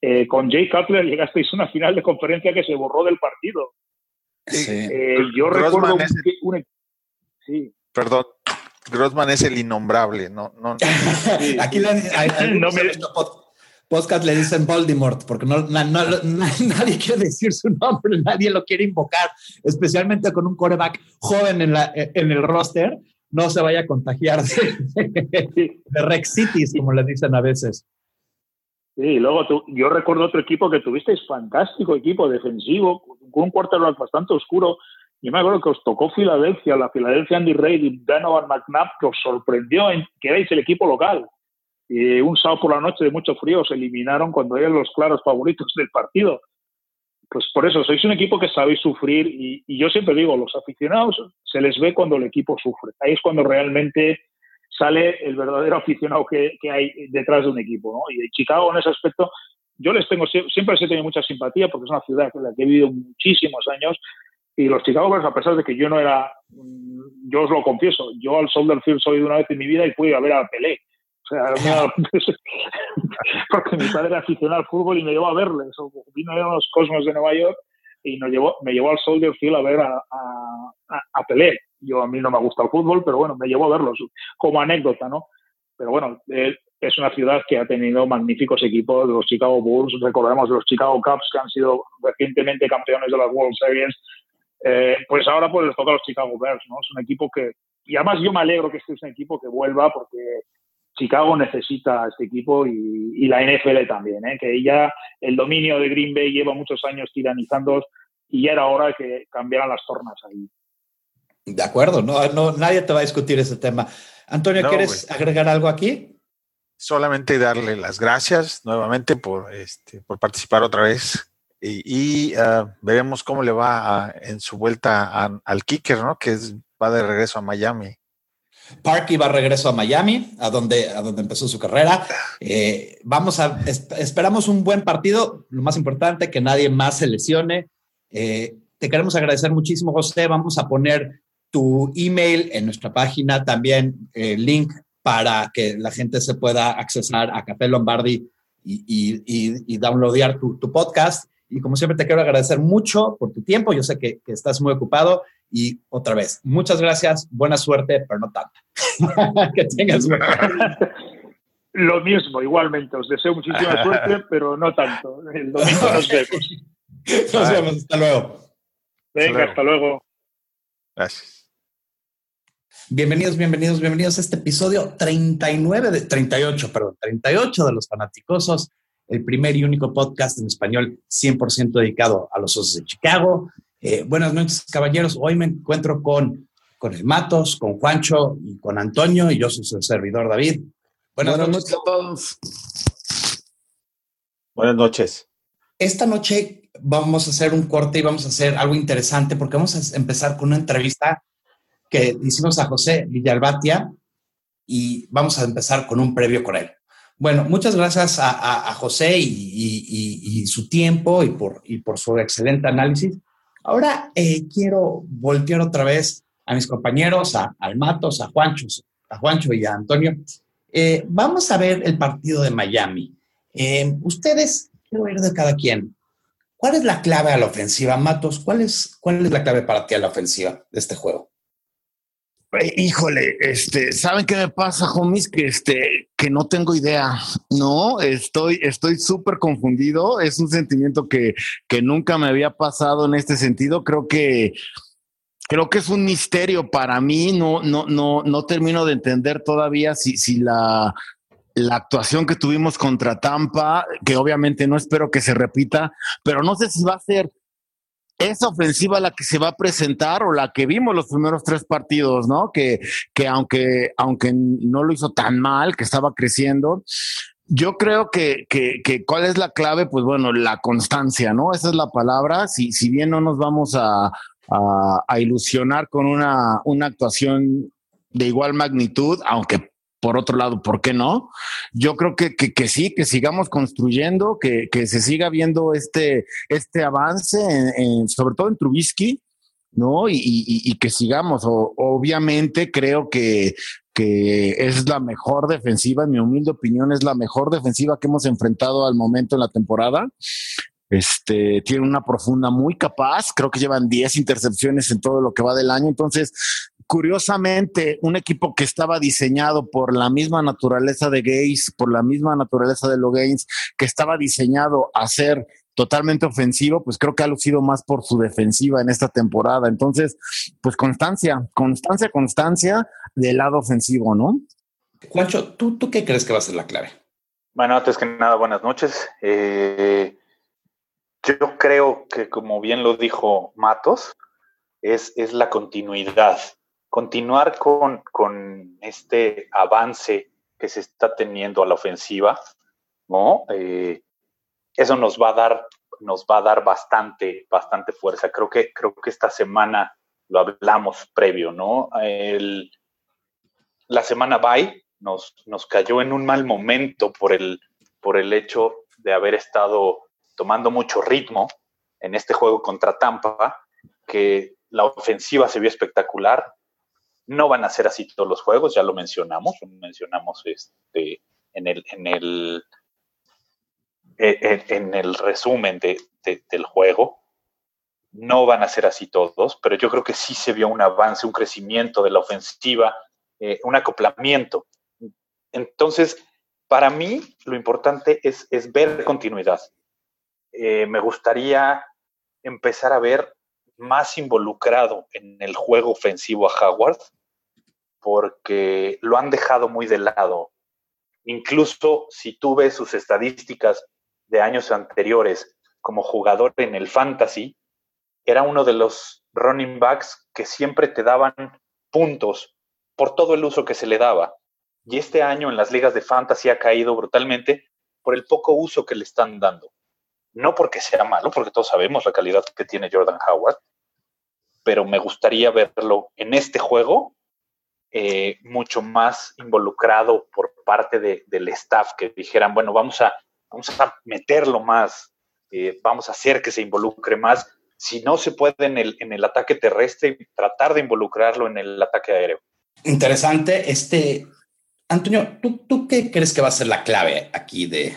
[SPEAKER 3] Eh, con Jay Cutler llegasteis a una final de conferencia que se borró del partido. Eh, yo recuerdo un,
[SPEAKER 4] sí. Perdón, Grossman es el innombrable, no, no.
[SPEAKER 2] Aquí le, no me... podcast le dicen Voldemort, porque no, nadie quiere decir su nombre, nadie lo quiere invocar, especialmente con un coreback joven en, la, en el roster, no se vaya a contagiar de, Rex Cities, como le dicen a veces.
[SPEAKER 3] Sí, y luego yo recuerdo otro equipo que tuvisteis fantástico equipo defensivo, con un quarterback bastante oscuro. Yo me acuerdo que os tocó Filadelfia, la Filadelfia Andy Reid y Donovan McNabb, que os sorprendió en que erais el equipo local. Y un sábado por la noche de mucho frío os eliminaron cuando eran los claros favoritos del partido. Pues por eso, sois un equipo que sabéis sufrir y, y yo siempre digo, los aficionados se les ve cuando el equipo sufre. Ahí es cuando realmente sale el verdadero aficionado que, hay detrás de un equipo. ¿no? Y Chicago en ese aspecto yo les tengo, siempre les he tenido mucha simpatía porque es una ciudad en la que he vivido muchísimos años y los Chicago Bears, a pesar de que yo no era, mm, yo os lo confieso, yo al Soldier Field soy de una vez en mi vida y fui a ver a Pelé. O sea, porque mi padre era aficionado al fútbol y me llevó a verles. Vino a los Cosmos de Nueva York y nos llevó, me llevó al Soldier Field a ver a, a, a, Pelé. Yo a mí no me gusta el fútbol, pero bueno, me llevó a verlos como anécdota, ¿no? Pero bueno, es una ciudad que ha tenido magníficos equipos, los Chicago Bulls, recordemos los Chicago Cubs que han sido recientemente campeones de las World Series, eh, pues ahora pues les toca a los Chicago Bears, ¿no? Es un equipo que, y además yo me alegro que este es un equipo que vuelva porque Chicago necesita a este equipo y, la NFL también, ¿eh? que ya el dominio de Green Bay lleva muchos años tiranizando y ya era hora que cambiaran las tornas ahí.
[SPEAKER 2] De acuerdo, no, no, nadie te va a discutir ese tema. Antonio, ¿quieres agregar algo aquí?
[SPEAKER 4] Solamente darle las gracias nuevamente por, este, por participar otra vez y, ah, veremos cómo le va en su vuelta al kicker, ¿no? Que va de regreso a Miami.
[SPEAKER 2] Parky va regreso a Miami, a donde, a donde empezó su carrera. Eh, vamos a, esperamos un buen partido. Lo más importante, que nadie más se lesione. Eh, te queremos agradecer muchísimo, José. Vamos a poner tu email en nuestra página, también el eh, link para que la gente se pueda accesar a Café Lombardi y, y, y, downloadear tu, tu podcast. Y como siempre te quiero agradecer mucho por tu tiempo. Yo sé que, que estás muy ocupado y otra vez, muchas gracias, buena suerte, pero no tanto. que tengas
[SPEAKER 3] Lo mismo, igualmente. Os deseo muchísima suerte, pero no tanto. El domingo nos vemos.
[SPEAKER 2] Nos vemos, hasta luego.
[SPEAKER 3] Venga, hasta luego.
[SPEAKER 4] Gracias.
[SPEAKER 2] Bienvenidos, bienvenidos, bienvenidos a este episodio 39 de 38, perdón, 38 de los fanaticosos, el primer y único podcast en español 100% dedicado a los osos de Chicago. Eh, buenas noches, caballeros. Hoy me encuentro con, con el Matos, con Juancho y con Antonio, y yo soy su servidor David.
[SPEAKER 5] Buenas, noches. a todos.
[SPEAKER 4] Buenas noches.
[SPEAKER 2] Esta noche vamos a hacer un corte y vamos a hacer algo interesante porque vamos a empezar con una entrevista que hicimos a José Villalbatia y vamos a empezar con un previo con él. Bueno, muchas gracias a, José y, su tiempo y por, su excelente análisis. Ahora eh, quiero voltear otra vez a mis compañeros, a, Almatos, a Juancho, a Juancho y a Antonio. Eh, vamos a ver el partido de Miami. Eh, ustedes, quiero ver de cada quien. ¿Cuál es la clave a la ofensiva, Matos? ¿Cuál es, ¿Cuál es la clave para ti a la ofensiva de este juego?
[SPEAKER 5] Híjole, este, ¿saben qué me pasa, homies? Que este, que no tengo idea. No, estoy, estoy súper confundido. Es un sentimiento que, que nunca me había pasado en este sentido. Creo que, creo que es un misterio para mí. No, no, no, no termino de entender todavía si, si la, la actuación que tuvimos contra Tampa, que obviamente no espero que se repita, pero no sé si va a ser esa ofensiva la que se va a presentar o la que vimos los primeros tres partidos, ¿no? Que, que aunque, aunque no lo hizo tan mal, que estaba creciendo, yo creo que, que, que, cuál es la clave, pues bueno, la constancia, ¿no? Esa es la palabra. Si, si bien no nos vamos a, a, a ilusionar con una, una actuación de igual magnitud, aunque por otro lado, ¿por qué no? Yo creo que, que, sí, que sigamos construyendo, que, que, se siga viendo este, este avance, sobre todo en Trubisky, ¿no? Y, y, que sigamos. obviamente creo que, que es la mejor defensiva, en mi humilde opinión, es la mejor defensiva que hemos enfrentado al momento en la temporada. Este, tiene una profunda muy capaz, creo que llevan 10 intercepciones en todo lo que va del año, entonces curiosamente, un equipo que estaba diseñado por la misma naturaleza de Gates, por la misma naturaleza de Logains, que estaba diseñado a ser totalmente ofensivo, pues creo que ha lucido más por su defensiva en esta temporada. Entonces, pues constancia, constancia, constancia del lado ofensivo, ¿no?
[SPEAKER 2] Juancho, ¿tú, ¿tú qué crees que va a ser la clave?
[SPEAKER 4] Bueno, antes que nada, buenas noches. Eh, yo creo que, como bien lo dijo Matos, es, es la continuidad continuar con, este avance que se está teniendo a la ofensiva, ¿no? Eh, eso nos va a dar, nos va a dar bastante, bastante fuerza. Creo que, creo que esta semana lo hablamos previo, ¿no? la semana bye nos, nos cayó en un mal momento por el, por el hecho
[SPEAKER 6] de haber estado tomando mucho ritmo en este juego contra Tampa, que la ofensiva se vio espectacular. No van a ser así todos los juegos, ya lo mencionamos, mencionamos este, en el, en el, en, el resumen del juego. No van a ser así todos, pero yo creo que sí se vio un avance, un crecimiento de la ofensiva, eh, un acoplamiento. Entonces, para mí lo importante es, es ver continuidad. Eh, me gustaría empezar a ver más involucrado en el juego ofensivo a Howard, porque lo han dejado muy de lado. Incluso si tú ves sus estadísticas de años anteriores como jugador en el fantasy, era uno de los running backs que siempre te daban puntos por todo el uso que se le daba. Y este año en las ligas de fantasy ha caído brutalmente por el poco uso que le están dando. No porque sea malo, porque todos sabemos la calidad que tiene Jordan Howard, pero me gustaría verlo en este juego eh, mucho más involucrado por parte del staff, que dijeran, bueno, vamos a, vamos a meterlo más, eh, vamos a hacer que se involucre más. Si no se puede en el, en el ataque terrestre, tratar de involucrarlo en el ataque aéreo.
[SPEAKER 2] Interesante. Este, Antonio, ¿tú, ¿tú qué crees que va a ser la clave aquí de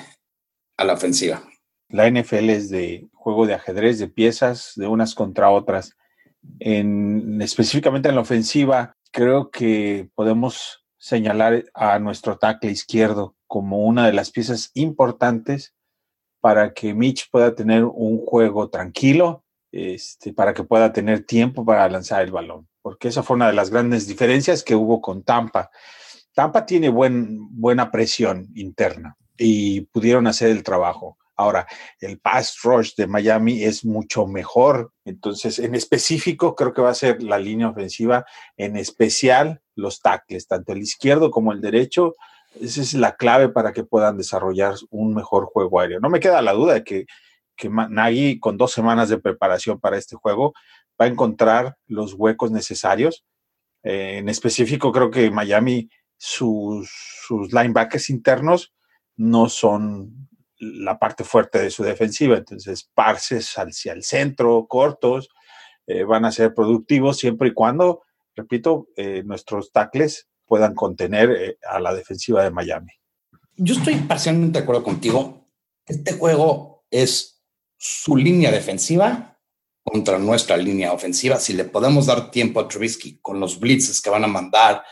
[SPEAKER 2] a la ofensiva?
[SPEAKER 4] La NFL es de juego de ajedrez, de piezas, de unas contra otras. En, específicamente en la ofensiva, creo que podemos señalar a nuestro tackle izquierdo como una de las piezas importantes para que Mitch pueda tener un juego tranquilo, este, para que pueda tener tiempo para lanzar el balón, porque esa fue una de las grandes diferencias que hubo con Tampa. Tampa tiene buen, buena presión interna y pudieron hacer el trajo. Ahora, el pass rush de Miami es mucho mejor. Entonces, en específico, creo que va a ser la línea ofensiva, en especial los tackles, tanto el izquierdo como el derecho. Esa es la clave para que puedan desarrollar un mejor juego aéreo. No me queda la duda de que, que Nagy, con dos semanas de preparación para este juego, va a encontrar los huecos necesarios. Eh, en específico, creo que Miami, sus, sus linebackers internos no son la parte fuerte de su defensiva. Entonces, parses hacia el centro, cortos, eh, van a ser productivos siempre y cuando, repito, eh, nuestros tackles puedan contener eh, a la defensiva de Miami.
[SPEAKER 2] Yo estoy parcialmente de acuerdo contigo. Este juego es su línea defensiva contra nuestra línea ofensiva. Si le podemos dar tiempo a Trubisky con los blitzes que van a mandar,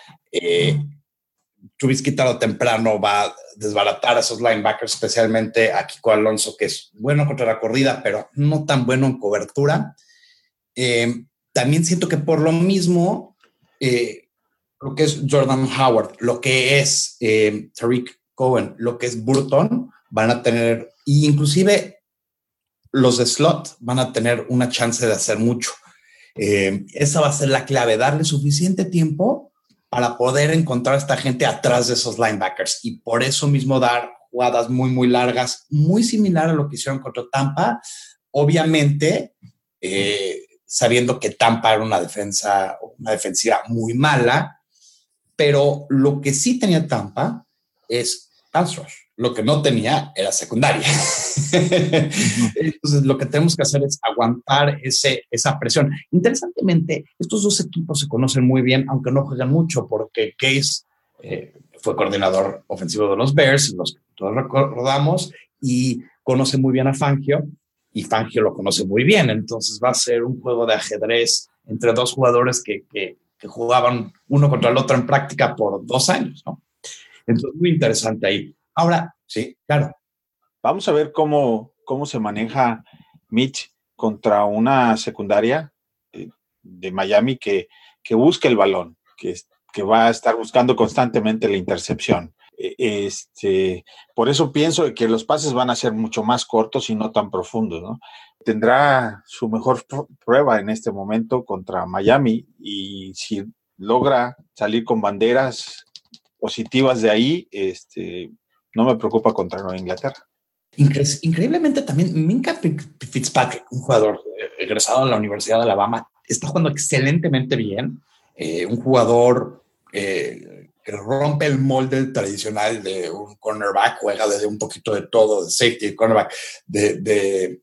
[SPEAKER 2] Trubisky tarde temprano va a desbaratar a esos linebackers, especialmente a Kiko Alonso, que es bueno contra la corrida, pero no tan bueno en cobertura. Eh, también siento que por lo mismo, eh, lo que es Jordan Howard, lo que es eh, Tariq Cohen, lo que es Burton, van a tener, e inclusive los de slot van a tener una chance de hacer mucho. esa va a ser la clave, darle suficiente tiempo para poder encontrar a esta gente atrás de esos linebackers. Y por eso mismo dar jugadas muy, muy largas, muy similar a lo que hicieron contra Tampa, obviamente eh, sabiendo que Tampa era una defensa, una defensiva muy mala, pero lo que sí tenía Tampa es pass lo que no tenía era secundaria. Entonces, lo que tenemos que hacer es aguantar ese, esa presión. Interesantemente, estos dos equipos se conocen muy bien, aunque no juegan mucho, porque Case eh, fue coordinador ofensivo de los Bears, los que todos recordamos, y conoce muy bien a Fangio, y Fangio lo conoce muy bien. Entonces, va a ser un juego de ajedrez entre dos jugadores que, que, que jugaban uno contra el otro en práctica por dos años, ¿no? Entonces, muy interesante ahí. Ahora, sí, claro.
[SPEAKER 4] Vamos a ver cómo, cómo se maneja Mitch contra una secundaria eh, de Miami que, que busca el balón, que, que va a estar buscando constantemente la intercepción. E, este, por eso pienso que los pases van a ser mucho más cortos y no tan profundos. ¿no? Tendrá su mejor prueba en este momento contra Miami y si logra salir con banderas positivas de ahí, este, no me preocupa contra Nueva Inglaterra.
[SPEAKER 2] increíblemente también Minka Fitzpatrick, un jugador eh, egresado de la Universidad de Alabama, está jugando excelentemente bien. Eh, un jugador eh, que rompe el molde tradicional de un cornerback, juega desde un poquito de todo, de safety, cornerback, de,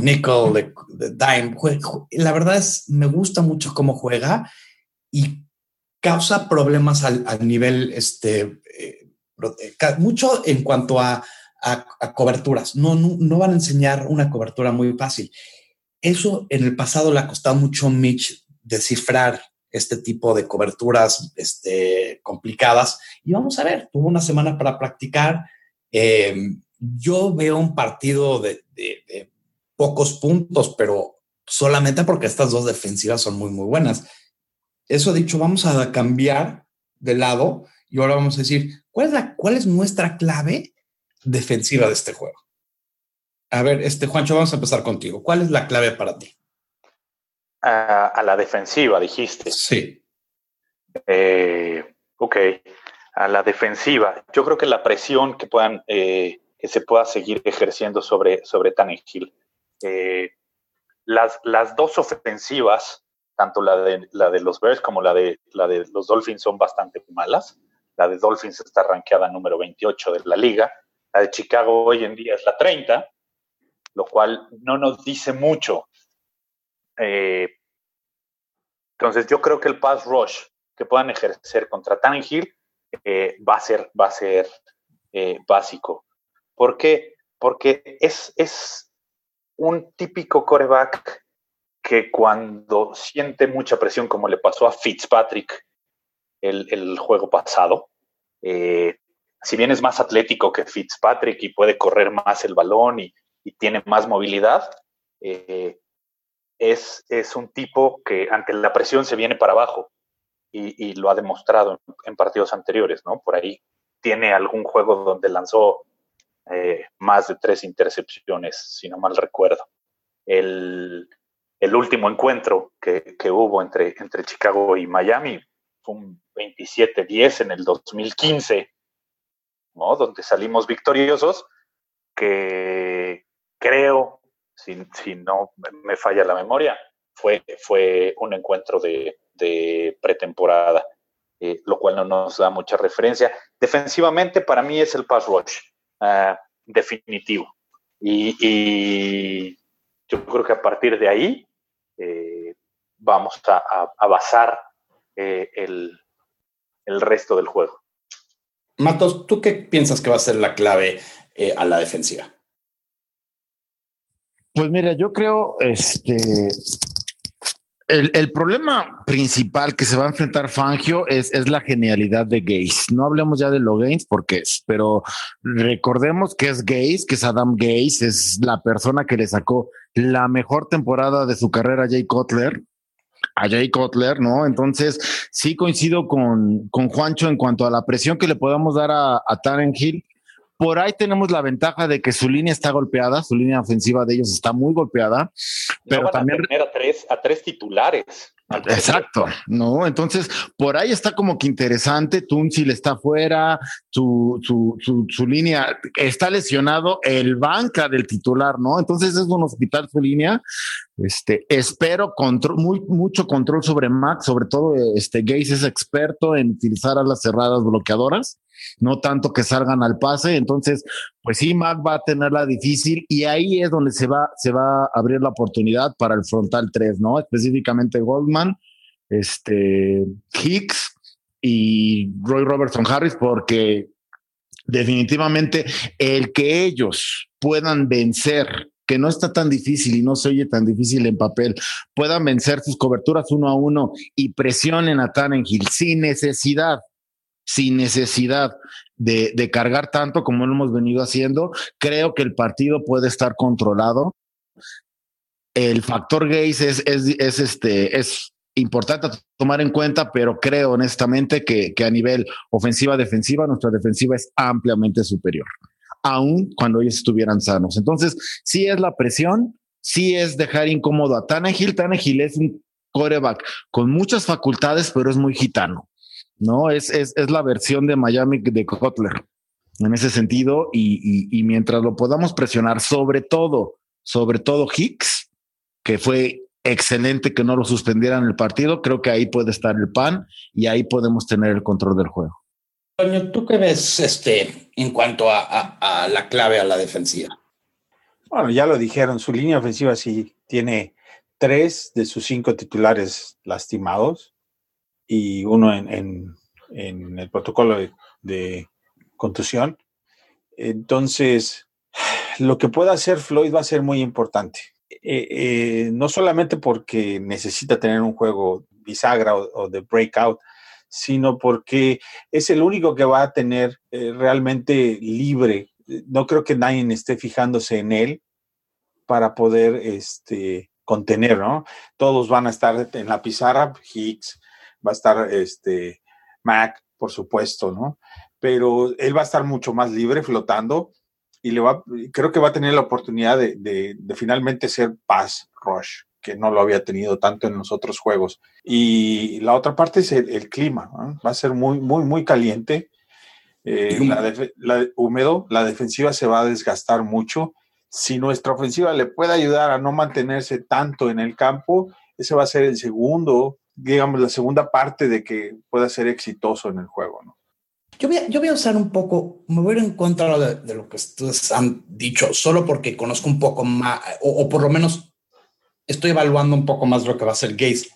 [SPEAKER 2] nickel, de, dime. La verdad es, me gusta mucho cómo juega y causa problemas al, nivel, este, mucho en cuanto a, coberturas. No, no, van a enseñar una cobertura muy fácil. Eso en el pasado le ha costado mucho a Mitch descifrar este tipo de coberturas este, complicadas. Y vamos a ver, tuvo una semana para practicar. Eh, yo veo un partido de, pocos puntos, pero solamente porque estas dos defensivas son muy, muy buenas. Eso dicho, vamos a cambiar de lado y ahora vamos a decir, ¿cuál es, la, cuál es nuestra clave defensiva de este juego? A ver, este Juancho, vamos a empezar contigo. ¿Cuál es la clave para ti?
[SPEAKER 6] A, la defensiva, dijiste.
[SPEAKER 2] Sí.
[SPEAKER 6] Eh, ok, a la defensiva. Yo creo que la presión que puedan eh, que se pueda seguir ejerciendo sobre, sobre Tannehill. Eh, las, las dos ofensivas, tanto la de, la de los Bears como la de, la de los Dolphins, son bastante malas. La de Dolphins está rankeada número 28 de la liga. La de Chicago hoy en día es la 30, lo cual no nos dice mucho. Eh, entonces, yo creo que el pass rush que puedan ejercer contra Tannehill eh, va a ser, va a ser básico. ¿Por qué? Porque es, es un típico coreback que cuando siente mucha presión, como le pasó a Fitzpatrick el, juego pasado, eh, si bien es más atlético que Fitzpatrick y puede correr más el balón y, tiene más movilidad, eh, es, es, un tipo que ante la presión se viene para abajo y, lo ha demostrado en, partidos anteriores, ¿no? Por ahí tiene algún juego donde lanzó eh, más de tres intercepciones, si no mal recuerdo. El, último encuentro que, hubo entre, entre Chicago y Miami fue un 27-10 en el 2015, ¿no? donde salimos victoriosos, que creo, si, no me falla la memoria, fue, fue un encuentro de, pretemporada, eh, lo cual no nos da mucha referencia. Defensivamente, para mí es el pass rush. Ah, definitivo. Y, yo creo que a partir de ahí eh, vamos a, basar eh, el, resto del juego.
[SPEAKER 2] Matos, ¿tú qué piensas que va a ser la clave eh, a la defensiva?
[SPEAKER 5] Pues mira, yo creo, este, el, problema principal que se va a enfrentar Fangio es, es la genialidad de Gaze. No hablemos ya de lo Gaines porque es, pero recordemos que es Gaze, que es Adam Gaze, es la persona que le sacó la mejor temporada de su carrera a Jay Cutler. A Jay Cutler, ¿no? Entonces, sí coincido con, con Juancho en cuanto a la presión que le podamos dar a, a Hill por ahí tenemos la ventaja de que su línea está golpeada, su línea ofensiva de ellos está muy golpeada, pero también...
[SPEAKER 6] A, tres, a tres titulares.
[SPEAKER 5] Exacto, ¿no? Entonces, por ahí está como que interesante, Tunsil está fuera, su, su, su, su, línea está lesionado, el banca del titular, ¿no? Entonces es un hospital su línea. Este, espero control, muy, mucho control sobre Max, sobre todo este Gaze es experto en utilizar a las cerradas bloqueadoras no tanto que salgan al pase. Entonces, pues sí, Mac va a tenerla difícil y ahí es donde se va, se va a abrir la oportunidad para el frontal 3, ¿no? Específicamente Goldman, este, Hicks y Roy Robertson Harris, porque definitivamente el que ellos puedan vencer que no está tan difícil y no se oye tan difícil en papel, puedan vencer sus coberturas uno a uno y presionen a Tannenhill sin necesidad sin necesidad de, cargar tanto como lo hemos venido haciendo, creo que el partido puede estar controlado. El factor gays es, es, este, es importante tomar en cuenta, pero creo honestamente que, a nivel ofensiva-defensiva, nuestra defensiva es ampliamente superior, aun cuando ellos estuvieran sanos. Entonces, sí es la presión, sí es dejar incómodo a Tannehill. Tannehill es un coreback con muchas facultades, pero es muy gitano. ¿No? Es, es, es la versión de Miami de Kotler en ese sentido y, y, mientras lo podamos presionar, sobre todo, sobre todo Hicks, que fue excelente que no lo suspendieran el partido. Creo que ahí puede estar el pan y ahí podemos tener el control del juego.
[SPEAKER 2] Toño, ¿tú qué ves este, en cuanto a, a, a la clave a la defensiva?
[SPEAKER 4] Bueno, ya lo dijeron, su línea ofensiva sí tiene tres de sus cinco titulares lastimados y uno en, en, el protocolo de, contusión. Entonces, lo que pueda hacer Floyd va a ser muy importante. Eh, eh, no solamente porque necesita tener un juego bisagra o, o, de breakout, sino porque es el único que va a tener eh, realmente libre. No creo que nadie esté fijándose en él para poder este, contener, ¿no? Todos van a estar en la pizarra, Hicks, va a estar este, Mac, por supuesto, ¿no? Pero él va a estar mucho más libre flotando y le va, creo que va a tener la oportunidad de, de, de finalmente ser pass rush, que no lo había tenido tanto en los otros juegos. Y la otra parte es el, el clima, ¿no? va a ser muy, muy, muy caliente, eh, la, húmedo, la defensiva se va a desgastar mucho. Si nuestra ofensiva le puede ayudar a no mantenerse tanto en el campo, ese va a ser el segundo, digamos, la segunda parte de que pueda ser exitoso en el juego, ¿no?
[SPEAKER 2] Yo voy, a, yo voy a usar un poco, me voy a ir en contra de, de, lo que ustedes han dicho, solo porque conozco un poco más, o, o, por lo menos estoy evaluando un poco más lo que va a hacer Gaze.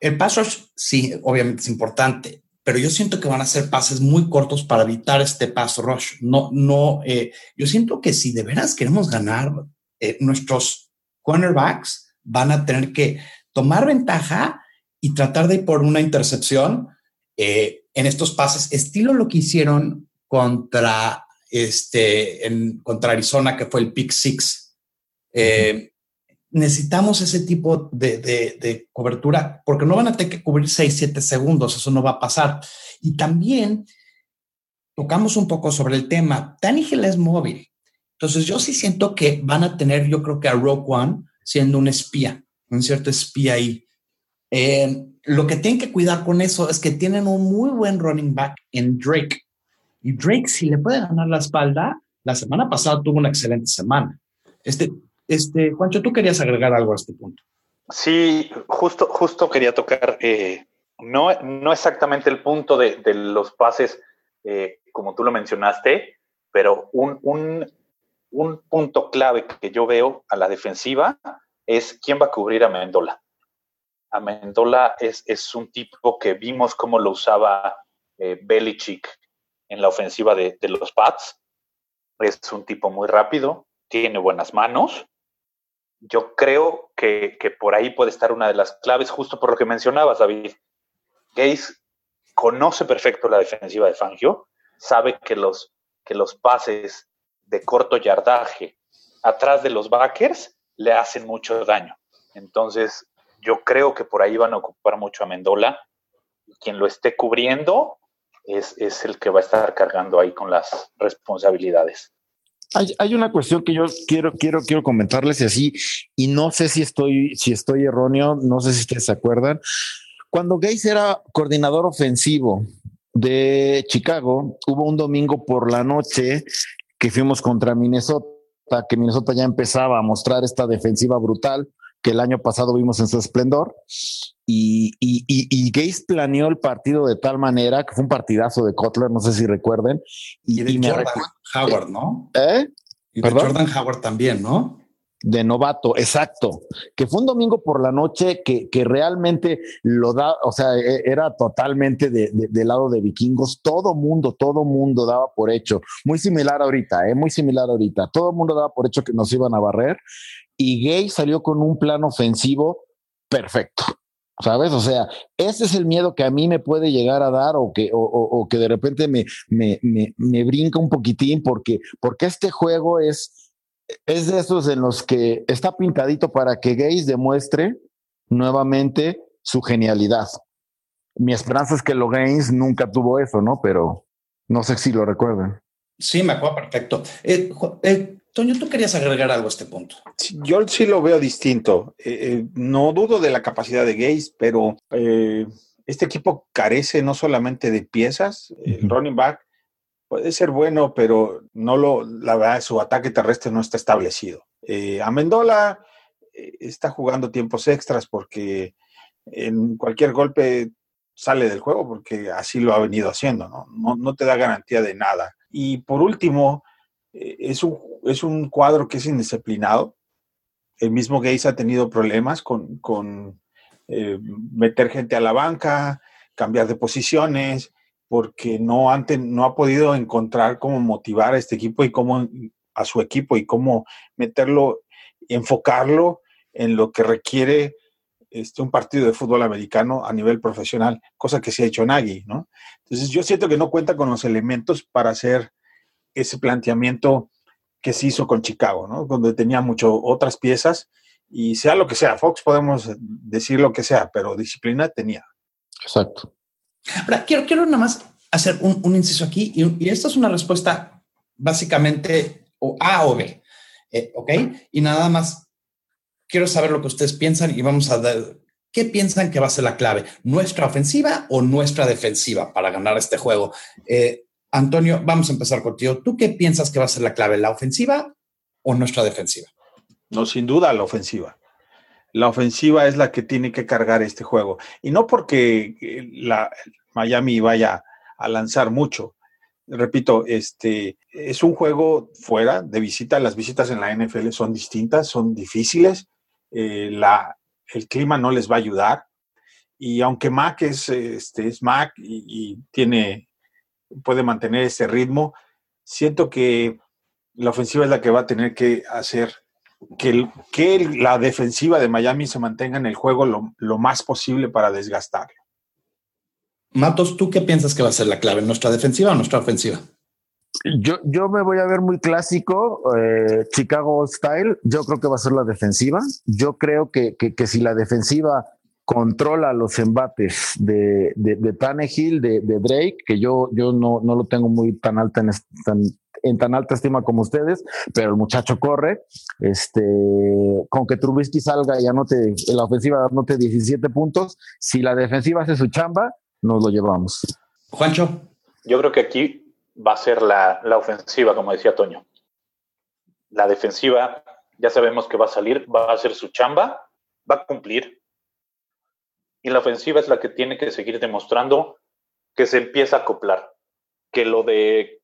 [SPEAKER 2] El pass rush, sí, obviamente es importante, pero yo siento que van a ser pases muy cortos para evitar este pass rush. No, no, eh, yo siento que si de veras queremos ganar, eh, nuestros cornerbacks van a tener que tomar ventaja y tratar de ir por una intercepción. Eh, en estos pases, estilo lo que hicieron contra, este, en, contra Arizona, que fue el pick six. Eh, necesitamos ese tipo de, de, de, cobertura porque no van a tener que cubrir 6, 7 segundos, eso no va a pasar. Y también tocamos un poco sobre el tema, Tannehill es móvil. Entonces yo sí siento que van a tener, yo creo que a Rogue One siendo un espía, un cierto espía ahí. Eh, lo que tienen que cuidar con eso es que tienen un muy buen running back en Drake. Y Drake, si le puede ganar la espalda, la semana pasada tuvo una excelente semana. Este, este, Juancho, tú querías agregar algo a este punto.
[SPEAKER 6] Sí, justo, justo quería tocar, eh, no, no exactamente el punto de, los pases, eh, como tú lo mencionaste, pero un, un, un punto clave que yo veo a la defensiva es quién va a cubrir a Mendola. Amendola es, es, un tipo que vimos cómo lo usaba eh, Belichick en la ofensiva de, de, los Pats. Es un tipo muy rápido, tiene buenas manos. Yo creo que, que, por ahí puede estar una de las claves, justo por lo que mencionabas, David. Gaze conoce perfecto la defensiva de Fangio, sabe que los, que los pases de corto yardaje atrás de los backers le hacen mucho daño. Entonces, yo creo que por ahí van a ocupar mucho a Mendola. Quien lo esté cubriendo es, es el que va a estar cargando ahí con las responsabilidades.
[SPEAKER 5] Hay, una cuestión que yo quiero, quiero, quiero comentarles y así, y no sé si estoy, si estoy erróneo, no sé si ustedes se acuerdan. Cuando Gaze era coordinador ofensivo de Chicago, hubo un domingo por la noche que fuimos contra Minnesota, que Minnesota ya empezaba a mostrar esta defensiva brutal que el año pasado vimos en su esplendor. Y, y, y, y, Gates planeó el partido de tal manera que fue un partidazo de Kotler, no sé si recuerden.
[SPEAKER 2] Y, de Jordan Howard, ¿no?
[SPEAKER 5] ¿Eh?
[SPEAKER 2] Y de Jordan Howard también, ¿no?
[SPEAKER 5] De novato, exacto. Que fue un domingo por la noche que, que realmente lo da, o sea, era totalmente de, de, de, lado de vikingos. Todo mundo, todo mundo daba por hecho. Muy similar ahorita, ¿eh? Muy similar ahorita. Todo mundo daba por hecho que nos iban a barrer y Gay salió con un plan ofensivo perfecto. ¿Sabes? O sea, ese es el miedo que a mí me puede llegar a dar o que, o que de repente me, me, me, me, brinca un poquitín porque, porque este juego es, es de esos en los que está pintadito para que Gays demuestre nuevamente su genialidad. Mi esperanza es que lo Gaines nunca tuvo eso, ¿no? Pero no sé si lo recuerdan.
[SPEAKER 2] Sí, me acuerdo perfecto. Eh, eh, Toño, tú querías agregar algo a este punto.
[SPEAKER 4] Yo sí lo veo distinto. Eh, no dudo de la capacidad de Gaze, pero eh, este equipo carece no solamente de piezas. El running back puede ser bueno, pero no lo, la verdad, su ataque terrestre no está establecido. Eh, Amendola está jugando tiempos extras porque en cualquier golpe sale del juego porque así lo ha venido haciendo, ¿no? No, te da garantía de nada. Y por último, eh, es, un, es un cuadro que es indisciplinado. El mismo Gaze ha tenido problemas con, con eh, meter gente a la banca, cambiar de posiciones, porque no, antes, no ha podido encontrar cómo motivar a este equipo y cómo a su equipo y cómo meterlo, enfocarlo en lo que requiere este, un partido de fútbol americano a nivel profesional, cosa que se ha hecho Nagy, ¿no? Entonces yo siento que no cuenta con los elementos para hacer ese planteamiento que se hizo con Chicago, ¿no? Donde tenía mucho otras piezas y sea lo que sea, Fox podemos decir lo que sea, pero disciplina tenía.
[SPEAKER 2] Exacto. Ahora, quiero, quiero nada más hacer un, inciso aquí y, y, esta es una respuesta básicamente o A o B, eh, ¿ok? Y nada más quiero saber lo que ustedes piensan y vamos a dar, ¿qué piensan que va a ser la clave? ¿Nuestra ofensiva o nuestra defensiva para ganar este juego? Eh, Antonio, vamos a empezar contigo. ¿Tú qué piensas que va a ser la clave? ¿La ofensiva o nuestra defensiva?
[SPEAKER 4] No, sin duda la ofensiva. La ofensiva es la que tiene que cargar este juego. Y no porque eh, la, Miami vaya a lanzar mucho. Repito, este es un juego fuera de visita. Las visitas en la NFL son distintas, son difíciles. Eh, la, el clima no les va a ayudar. Y aunque Mac es, este, es Mac y, tiene, puede mantener ese ritmo, siento que la ofensiva es la que va a tener que hacer que, que la defensiva de Miami se mantenga en el juego lo, lo, más posible para desgastarlo.
[SPEAKER 2] Matos, ¿tú qué piensas que va a ser la clave? ¿Nuestra defensiva o nuestra ofensiva?
[SPEAKER 5] Yo, yo me voy a ver muy clásico, eh, Chicago Style. Yo creo que va a ser la defensiva. Yo creo que, que, que si la defensiva controla los embates de, de, de Tannehill, de, de, Drake, que yo, yo no, no, lo tengo muy tan alta en, tan, en tan alta estima como ustedes, pero el muchacho corre. Este, con que Trubisky salga y anote, en la ofensiva anote 17 puntos, si la defensiva hace su chamba, nos lo llevamos.
[SPEAKER 2] Juancho.
[SPEAKER 6] Yo creo que aquí va a ser la, la, ofensiva, como decía Toño. La defensiva, ya sabemos que va a salir, va a hacer su chamba, va a cumplir. Y la ofensiva es la que tiene que seguir demostrando que se empieza a acoplar. Que lo de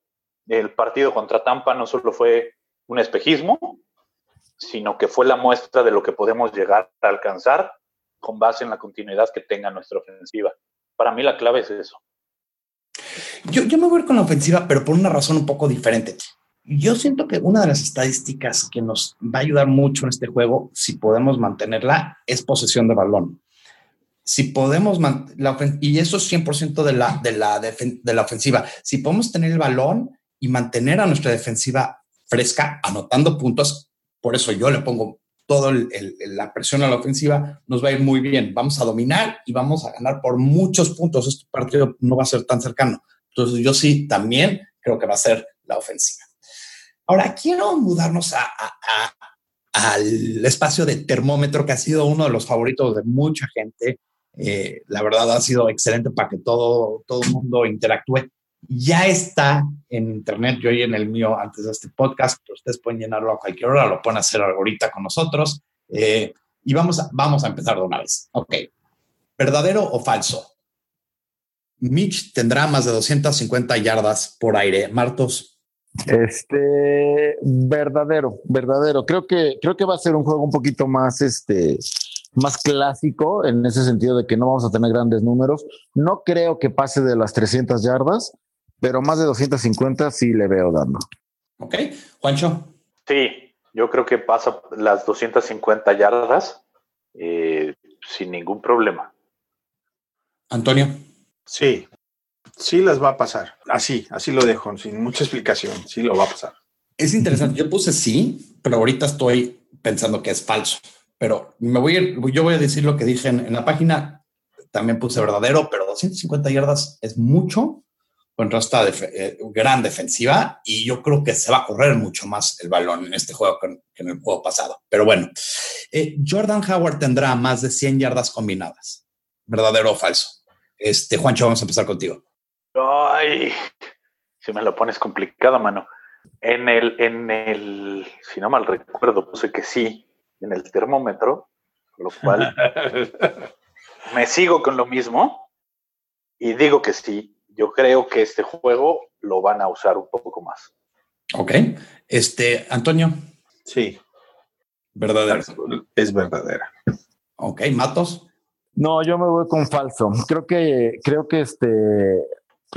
[SPEAKER 6] el partido contra Tampa no solo fue un espejismo, sino que fue la muestra de lo que podemos llegar a alcanzar con base en la continuidad que tenga nuestra ofensiva. Para mí la clave es eso.
[SPEAKER 2] Yo, yo me voy con la ofensiva, pero por una razón un poco diferente. Yo siento que una de las estadísticas que nos va a ayudar mucho en este juego, si podemos mantenerla, es posesión de balón. Si podemos, la y eso es 100% de la, de, la de la ofensiva, si podemos tener el balón y mantener a nuestra defensiva fresca, anotando puntos, por eso yo le pongo toda la presión a la ofensiva, nos va a ir muy bien. Vamos a dominar y vamos a ganar por muchos puntos. Este partido no va a ser tan cercano. Entonces yo sí también creo que va a ser la ofensiva. Ahora, quiero mudarnos al espacio de termómetro, que ha sido uno de los favoritos de mucha gente. Eh, la verdad ha sido excelente para que todo, todo el mundo interactúe. Ya está en internet, yo y en el mío antes de este podcast, pero ustedes pueden llenarlo a cualquier hora, lo pueden hacer ahorita con nosotros. Eh, y vamos a, vamos a empezar de una vez. Ok. ¿Verdadero o falso? Mitch tendrá más de 250 yardas por aire. Martos.
[SPEAKER 5] Este verdadero, verdadero. Creo que creo que va a ser un juego un poquito más este más clásico en ese sentido de que no vamos a tener grandes números. No creo que pase de las 300 yardas, pero más de 250 sí le veo dando.
[SPEAKER 2] Ok, Juancho.
[SPEAKER 6] Sí, yo creo que pasa las 250 yardas eh, sin ningún problema.
[SPEAKER 2] Antonio.
[SPEAKER 4] Sí, sí las va a pasar. Así, así lo dejo, sin mucha explicación. Sí lo va a pasar.
[SPEAKER 2] Es interesante. Yo puse sí, pero ahorita estoy pensando que es falso. Pero me voy yo voy a decir lo que dije en, la página. También puse verdadero, pero 250 yardas es mucho contra esta eh, gran defensiva y yo creo que se va a correr mucho más el balón en este juego que, en el juego pasado. Pero bueno, eh, Jordan Howard tendrá más de 100 yardas combinadas. ¿Verdadero o falso? Este, Juancho, vamos a empezar contigo.
[SPEAKER 6] Ay, si me lo pones complicado, mano. En el, en el, si no mal recuerdo, puse que sí. En el termómetro, lo cual me sigo con lo mismo y digo que sí, yo creo que este juego lo van a usar un poco más.
[SPEAKER 2] Ok. Este, Antonio.
[SPEAKER 4] Sí.
[SPEAKER 2] Verdadera.
[SPEAKER 4] Es verdadera.
[SPEAKER 2] Ok, Matos.
[SPEAKER 5] No, yo me voy con falso. Creo que, creo que este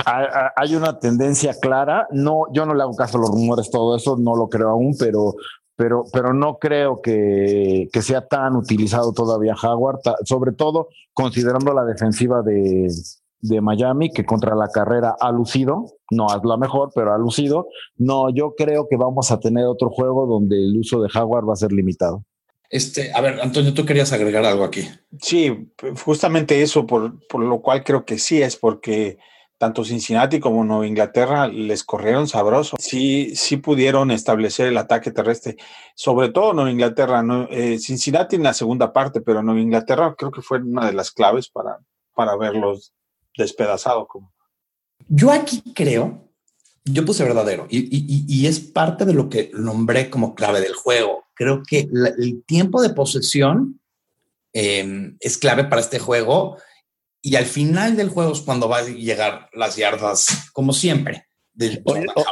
[SPEAKER 5] hay una tendencia clara. No, yo no le hago caso a los rumores, todo eso, no lo creo aún, pero, pero, pero no creo que, que sea tan utilizado todavía Howard, sobre todo considerando la defensiva de, de Miami, que contra la carrera ha lucido, no es la mejor, pero ha lucido. No, yo creo que vamos a tener otro juego donde el uso de Howard va a ser limitado.
[SPEAKER 2] Este, a ver, Antonio, tú querías agregar algo aquí.
[SPEAKER 4] Sí, justamente eso, por, por lo cual creo que sí es porque tanto Cincinnati como Nueva Inglaterra les corrieron sabroso. Sí, sí pudieron establecer el ataque terrestre, sobre todo Nueva Inglaterra. Eh, Cincinnati en la segunda parte, pero Nueva Inglaterra creo que fue una de las claves para, para verlos despedazados. Como.
[SPEAKER 2] Yo aquí creo, yo puse verdadero, y, es parte de lo que nombré como clave del juego. Creo que el tiempo de posesión em, es clave para este juego y al final del juego es cuando va a llegar las yardas, como siempre.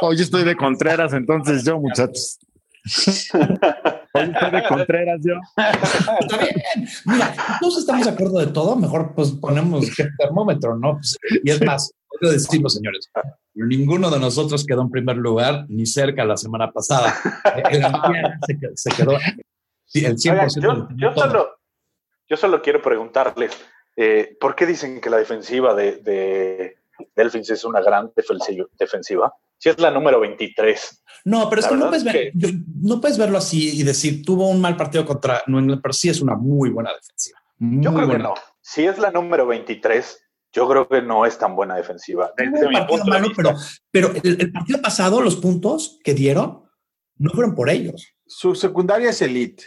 [SPEAKER 5] hoy, estoy de Contreras, entonces yo, muchachos. Hoy estoy de Contreras yo.
[SPEAKER 2] Está bien. Mira, todos estamos de acuerdo de todo. Mejor pues ponemos el termómetro, ¿no? Pues, y es más, quiero decirlo, señores. Ninguno de nosotros quedó en primer lugar ni cerca la semana pasada. El se, quedó el 100%.
[SPEAKER 6] yo, solo, yo solo quiero preguntarles eh, ¿Por qué dicen que la defensiva de, de Delfins es una gran defensiva? Si es la número 23.
[SPEAKER 2] No, pero es que no, puedes no puedes, verlo así y decir, tuvo un mal partido contra New England, pero sí es una muy buena defensiva.
[SPEAKER 6] yo creo que no. Si es la número 23, yo creo que no es tan buena defensiva.
[SPEAKER 2] pero, el, partido pasado, los puntos que dieron no fueron por ellos.
[SPEAKER 4] Su secundaria es elite.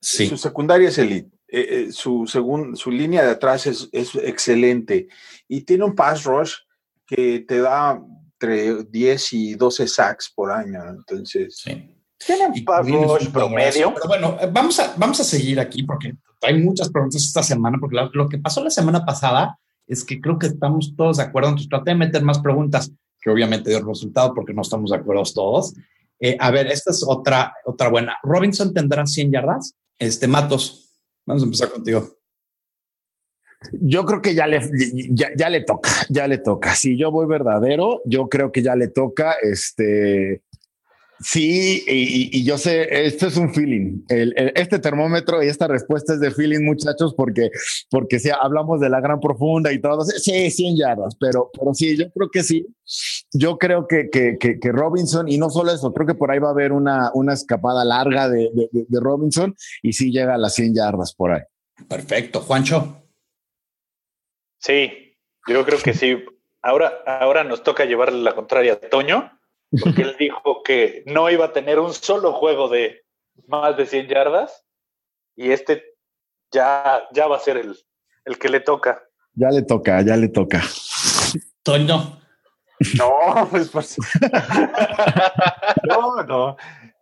[SPEAKER 4] Sí. Su secundaria es elite. Eh, eh, su, según, su línea de atrás es, es, excelente y tiene un pass rush que te da entre 10 y 12 sacks por año. Entonces,
[SPEAKER 2] sí. tiene un pass rush promedio. Pero bueno, eh, vamos a, vamos a seguir aquí porque hay muchas preguntas esta semana, porque lo, que pasó la semana pasada es que creo que estamos todos de acuerdo. Entonces traté de meter más preguntas que obviamente dio resultado porque no estamos de acuerdo todos. a ver, esta es otra, otra buena. Robinson tendrá 100 yardas. Este, Matos, Vamos a empezar contigo.
[SPEAKER 5] Yo creo que ya le, ya, le toca, ya le toca. Si yo voy verdadero, yo creo que ya le toca. Este, sí, y, yo sé, esto es un feeling. este termómetro y esta respuesta es de feeling, muchachos, porque, porque si hablamos de la gran profunda y todo, sí, 100 yardas, pero, pero sí, yo creo que sí. Yo creo que, que, que, Robinson, y no solo eso, creo que por ahí va a haber una, una escapada larga de, de, Robinson y sí llega a las 100 yardas por ahí.
[SPEAKER 2] Perfecto. Juancho.
[SPEAKER 6] Sí, yo creo que sí. Ahora, ahora nos toca llevarle la contraria a Toño, porque él dijo que no iba a tener un solo juego de más de 100 yardas y este ya, ya va a ser el, el que le toca.
[SPEAKER 5] Ya le toca, ya le toca.
[SPEAKER 2] Toño.
[SPEAKER 4] No, pues, pues no, no.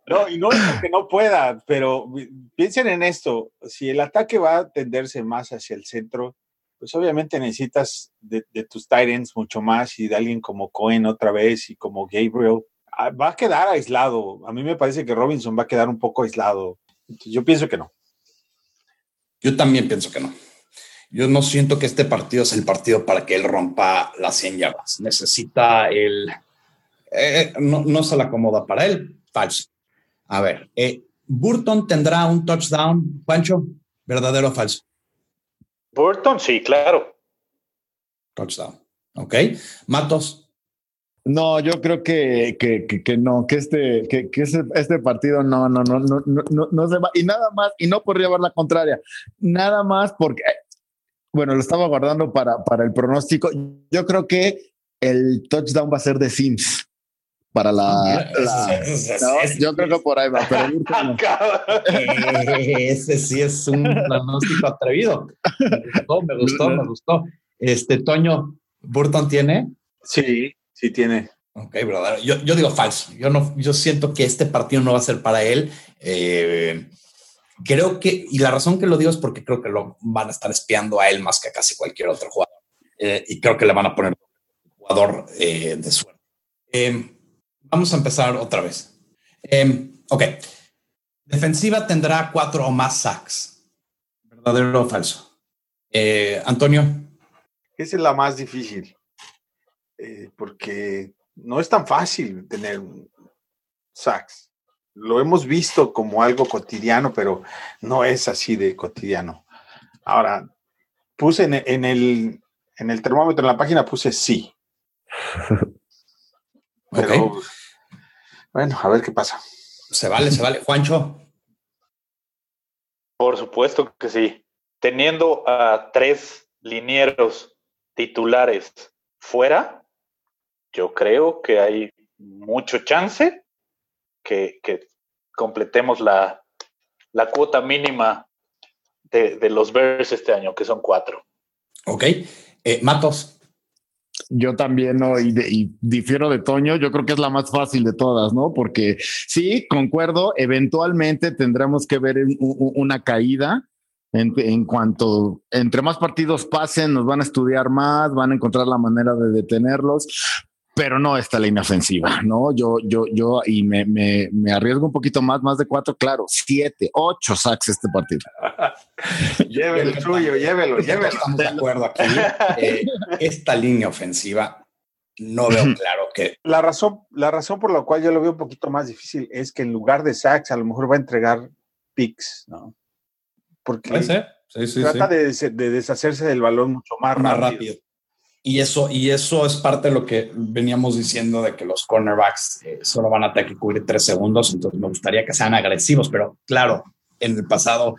[SPEAKER 4] No, y no es que no pueda, pero piensen en esto, si el ataque va a tenderse más hacia el centro, pues obviamente necesitas de, tus Titans mucho más y de alguien como Cohen otra vez y como Gabriel. Ah, va a quedar aislado. A mí me parece que Robinson va a quedar un poco aislado. yo pienso que no.
[SPEAKER 2] Yo también pienso que no. Yo no siento que este partido es el partido para que él rompa las 100 yardas. Necesita el... Eh, no, se la acomoda para él. Falso. A ver, eh, Burton tendrá un touchdown, Pancho, ¿verdadero o falso?
[SPEAKER 6] Burton, sí, claro.
[SPEAKER 2] Touchdown. Ok. Matos.
[SPEAKER 5] No, yo creo que, que, que, no, que este, que, que este, partido no, no, no, no, no, no se va. Y nada más, y no por llevar la contraria, nada más porque bueno, lo estaba guardando para, para el pronóstico. Yo creo que el touchdown va a ser de Sims para la. yo creo que por ahí va, pero
[SPEAKER 2] Ese sí es un pronóstico atrevido. Me gustó, me gustó, me gustó. Este Toño, ¿Burton tiene?
[SPEAKER 4] Sí, sí tiene.
[SPEAKER 2] Ok, brother. Yo, yo digo falso. Yo no, yo siento que este partido no va a ser para él. Eh, creo que, y la razón que lo digo es porque creo que lo van a estar espiando a él más que a casi cualquier otro jugador. Eh, y creo que le van a poner jugador eh, de suerte. Vamos a empezar otra vez. Em, ok. Defensiva tendrá cuatro o más sacks. ¿Verdadero o falso? Eh, Antonio.
[SPEAKER 4] Esa es la más difícil. porque no es tan fácil tener sacks lo hemos visto como algo cotidiano, pero no es así de cotidiano. Ahora, puse en, el, en el termómetro en la página, puse sí. Pero, bueno, a ver qué pasa.
[SPEAKER 2] Se vale, se vale. Juancho.
[SPEAKER 6] Por supuesto que sí. Teniendo a tres linieros titulares fuera, yo creo que hay mucho chance que, completemos la, cuota mínima de, los Bears este año, que son cuatro.
[SPEAKER 2] Ok. Eh, Matos.
[SPEAKER 5] Yo también, ¿no? Y, difiero de Toño, yo creo que es la más fácil de todas, ¿no? Porque sí, concuerdo, eventualmente tendremos que ver una caída en, cuanto entre más partidos pasen, nos van a estudiar más, van a encontrar la manera de detenerlos, pero no esta línea ofensiva, ¿no? Yo, yo, yo, y me, me, me, arriesgo un poquito más, más de cuatro, claro, siete, ocho sacks este partido.
[SPEAKER 4] llévelo el suyo, llévelo, llévelo.
[SPEAKER 2] Estamos de acuerdo aquí. Eh, esta línea ofensiva no veo claro que.
[SPEAKER 4] La razón, la razón por la cual yo lo veo un poquito más difícil es que en lugar de sacks, a lo mejor va a entregar picks, ¿no? Porque trata De, de, deshacerse del balón mucho más, más rápido.
[SPEAKER 2] Y eso, y eso es parte de lo que veníamos diciendo de que los cornerbacks eh, solo van a tener que cubrir tres segundos, entonces me gustaría que sean agresivos, pero claro, en el pasado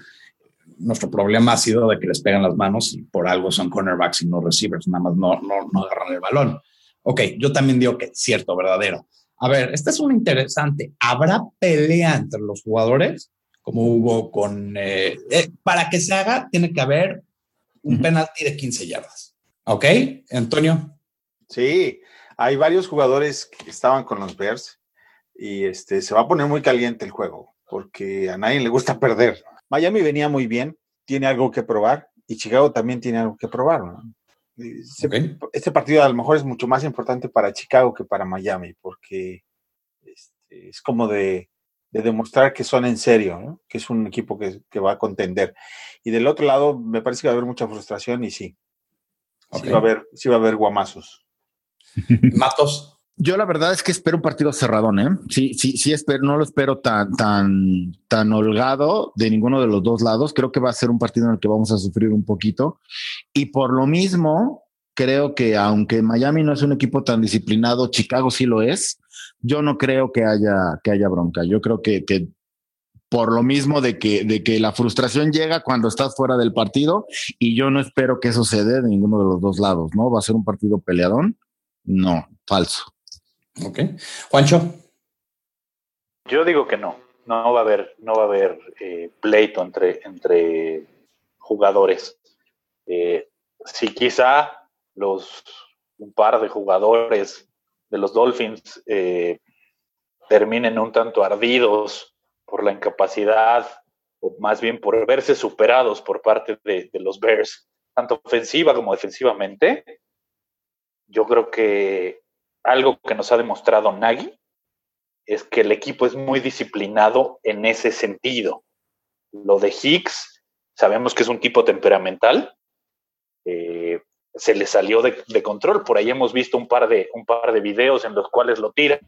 [SPEAKER 2] nuestro problema ha sido de que les pegan las manos y por algo son cornerbacks y no receivers, nada más no, no, no agarran el balón. Ok, yo también digo que es cierto, verdadero. A ver, este es un interesante. ¿Habrá pelea entre los jugadores? Como hubo con... Eh, eh, para que se haga, tiene que haber un penalti de 15 yardas. Ok, Antonio.
[SPEAKER 4] Sí, hay varios jugadores que estaban con los Bears y este se va a poner muy caliente el juego porque a nadie le gusta perder. Miami venía muy bien, tiene algo que probar y Chicago también tiene algo que probar. Este partido a lo mejor es mucho más importante para Chicago que para Miami porque este, es como de, demostrar que son en serio, que es un equipo que, que va a contender. Y del otro lado, me parece que va a haber mucha frustración y sí, Sí va a haber, sí va a haber guamazos.
[SPEAKER 2] Matos.
[SPEAKER 5] Yo la verdad es que espero un partido cerradón, ¿eh? Sí, sí, sí espero, no lo espero tan, tan, tan holgado de ninguno de los dos lados. Creo que va a ser un partido en el que vamos a sufrir un poquito. Y por lo mismo, creo que aunque Miami no es un equipo tan disciplinado, Chicago sí lo es. Yo no creo que haya, que haya bronca. Yo creo que, que por lo mismo de que, de que la frustración llega cuando estás fuera del partido y yo no espero que eso se dé de ninguno de los dos lados, ¿no? ¿Va a ser un partido peleadón? No, falso.
[SPEAKER 2] Ok. Juancho.
[SPEAKER 6] Yo digo que no, no va a haber, no va a haber eh, pleito entre, entre jugadores. Eh, si quizá los un par de jugadores de los Dolphins eh, terminen un tanto ardidos por la incapacidad, o más bien por verse superados por parte de, los Bears, tanto ofensiva como defensivamente, yo creo que algo que nos ha demostrado Nagy es que el equipo es muy disciplinado en ese sentido. Lo de Hicks, sabemos que es un tipo temperamental, eh, se le salió de, de, control. Por ahí hemos visto un par, de, un par de videos en los cuales lo tiran,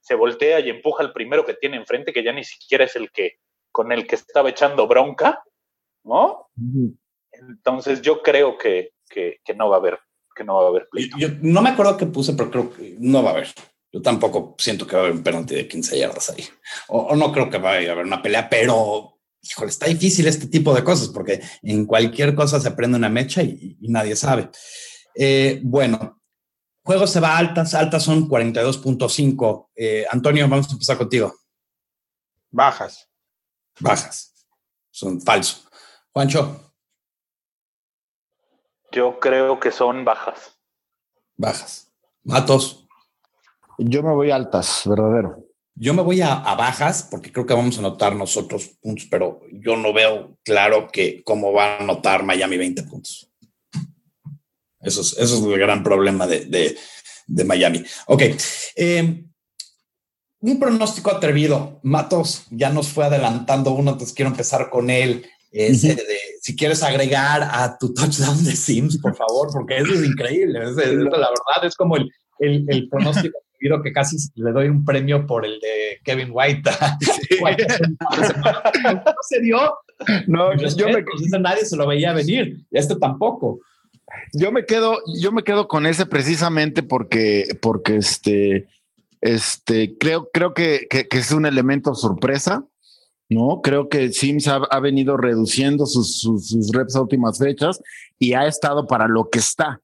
[SPEAKER 6] se voltea y empuja al primero que tiene enfrente, que ya ni siquiera es el que con el que estaba echando bronca, ¿no? Entonces yo creo que, no va a haber, que no va a haber
[SPEAKER 2] Yo, no me acuerdo qué puse, pero creo que no va a haber. Yo tampoco siento que va a haber un penalti de 15 yardas ahí. O, no creo que vaya a haber una pelea, pero híjole, está difícil este tipo de cosas porque en cualquier cosa se prende una mecha y, nadie sabe. Eh, bueno, Juego se va a altas, altas son 42.5. Eh, Antonio, vamos a empezar contigo.
[SPEAKER 4] Bajas.
[SPEAKER 2] Bajas. Son falsos. Juancho.
[SPEAKER 6] Yo creo que son bajas.
[SPEAKER 2] Bajas. Matos.
[SPEAKER 5] Yo me voy altas, verdadero.
[SPEAKER 2] Yo me voy a, a, bajas porque creo que vamos a anotar nosotros puntos, pero yo no veo claro que cómo va a anotar Miami 20 puntos. Eso es, eso es el gran problema de, de, de Miami. Ok. Eh, un pronóstico atrevido. Matos ya nos fue adelantando uno, entonces quiero empezar con él. Ese de, si quieres agregar a tu touchdown de Sims, por favor, porque eso es increíble. Es, es, la verdad es como el, el, el pronóstico que casi le doy un premio por el de Kevin White. Sí. no se dio. No, yo, me... Pues nadie se lo veía venir. Y este tampoco.
[SPEAKER 5] Yo me quedo, yo me quedo con ese precisamente porque, porque este, este, creo, creo que, que, que es un elemento sorpresa. ¿No? Creo que Sims ha, ha venido reduciendo sus, sus, sus, reps a últimas fechas y ha estado para lo que está,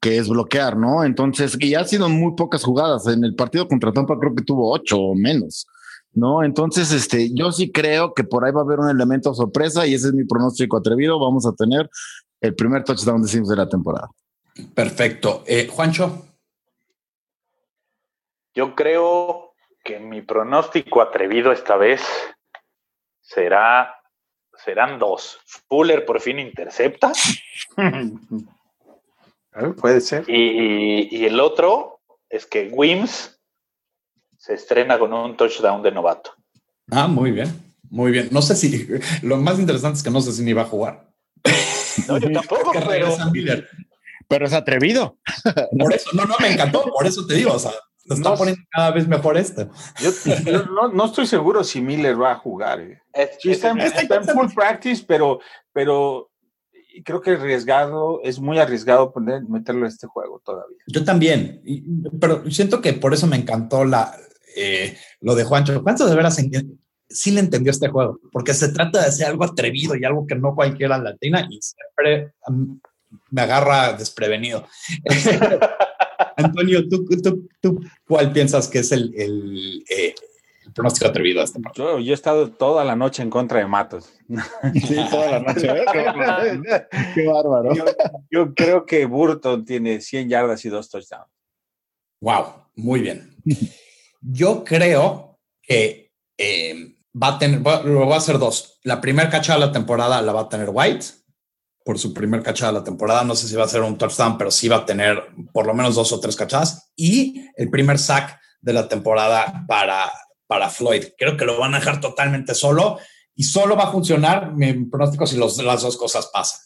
[SPEAKER 5] que es bloquear, ¿no? Entonces, y ha sido muy pocas jugadas. En el partido contra Tampa creo que tuvo ocho o menos, ¿no? Entonces, este, yo sí creo que por ahí va a haber un elemento sorpresa y ese es mi pronóstico atrevido. Vamos a tener el primer touchdown de Sims de la temporada.
[SPEAKER 2] Perfecto. Eh, Juancho.
[SPEAKER 6] Yo creo que mi pronóstico atrevido esta vez será serán dos. Fuller por fin intercepta.
[SPEAKER 4] Puede ser.
[SPEAKER 6] Y, y, el otro es que Wims se estrena con un touchdown de novato.
[SPEAKER 2] Ah, muy bien, muy bien. No sé si lo más interesante es que no sé si ni va a jugar.
[SPEAKER 6] No, yo tampoco, pero,
[SPEAKER 5] pero es atrevido.
[SPEAKER 2] Por eso, no, no, me encantó, por eso te digo, o sea, está no, poniendo cada vez mejor esto.
[SPEAKER 4] Yo, yo no, no, estoy seguro si Miller va a jugar. Eh. Es, sí, está, en, está en full practice, pero, pero creo que arriesgado, es muy arriesgado poner, meterlo en este juego todavía.
[SPEAKER 2] Yo también, pero siento que por eso me encantó la, eh, lo de Juancho. Juancho de veras sí le entendió este juego, porque se trata de hacer algo atrevido y algo que no cualquiera latina y siempre um, me agarra desprevenido. Antonio, ¿tú, tú, ¿tú, cuál piensas que es el, el, eh, el pronóstico atrevido a este
[SPEAKER 4] partido? Yo, yo, he estado toda la noche en contra de Matos.
[SPEAKER 5] Sí, toda la noche. ¿eh? Qué bárbaro.
[SPEAKER 4] Yo, yo, creo que Burton tiene 100 yardas y dos touchdowns.
[SPEAKER 2] Wow, muy bien. Yo creo que eh, va a tener, va, lo va a hacer dos. La primera cachada de la temporada la va a tener White por su primer cachada de la temporada. No sé si va a ser un touchdown, pero sí va a tener por lo menos dos o tres cachadas. Y el primer sack de la temporada para, para Floyd. Creo que lo van a dejar totalmente solo y solo va a funcionar mi pronóstico si los, las dos cosas pasan.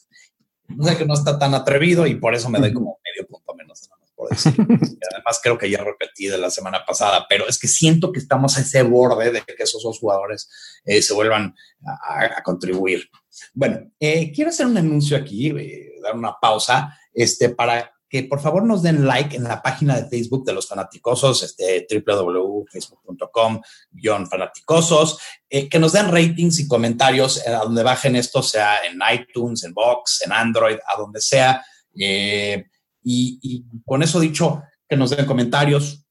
[SPEAKER 2] No sé que no está tan atrevido y por eso me doy como medio punto menos. Por decir. además, creo que ya repetí de la semana pasada, pero es que siento que estamos a ese borde de que esos dos jugadores eh, se vuelvan a, a contribuir. Bueno, eh, quiero hacer un anuncio aquí, eh, dar una pausa, este, para que por favor nos den like en la página de Facebook de los fanaticosos, este, www.facebook.com fanaticosos, eh, que nos den ratings y comentarios a donde bajen esto, sea en iTunes, en Box, en Android, a donde sea. Y, y, con eso dicho, que nos den comentarios,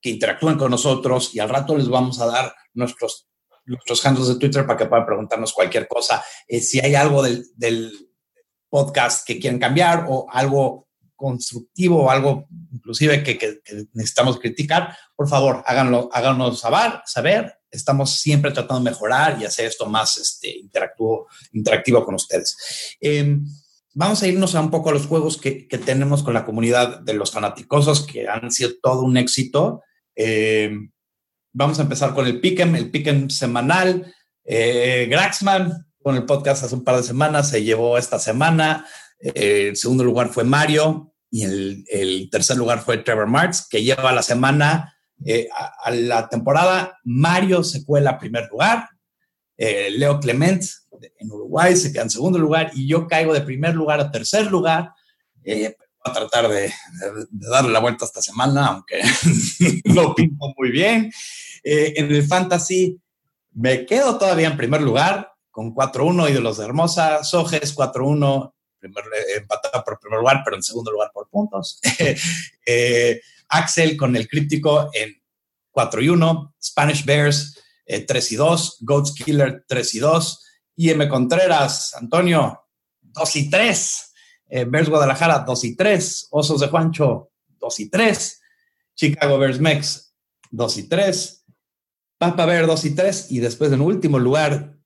[SPEAKER 2] que interactúen con nosotros y al rato les vamos a dar nuestros nuestros handles de Twitter para que puedan preguntarnos cualquier cosa. Eh, si hay algo del, del, podcast que quieren cambiar o algo constructivo o algo inclusive que, que, que, necesitamos criticar, por favor, háganlo, háganos saber, saber. Estamos siempre tratando de mejorar y hacer esto más este, interactivo, interactivo con ustedes. Eh, vamos a irnos a un poco a los juegos que, que, tenemos con la comunidad de los fanaticosos, que han sido todo un éxito. Eh, Vamos a empezar con el Pick'em, el Pick'em semanal. Eh, Graxman, con el podcast hace un par de semanas, se llevó esta semana. Eh, el segundo lugar fue Mario y el, el, tercer lugar fue Trevor Marks, que lleva la semana eh, a, a, la temporada. Mario se cuela a primer lugar. Eh, Leo Clement en Uruguay se queda en segundo lugar y yo caigo de primer lugar a tercer lugar. Eh, a tratar de, de, de, darle la vuelta esta semana, aunque no pinto muy bien. Eh, en el fantasy me quedo todavía en primer lugar con 4-1 y de los de Hermosa, Sojes 4-1, empatado por primer lugar, pero en segundo lugar por puntos. eh, Axel con el críptico en 4 y 1, Spanish Bears eh, 3 y 2, Goats Killer 3 y 2, IM Contreras, Antonio 2 y 3, eh, Bears Guadalajara 2 y 3, Osos de Juancho 2 y 3, Chicago Bears Mex 2 y 3, Papa Bear 2 y 3 y después en último lugar,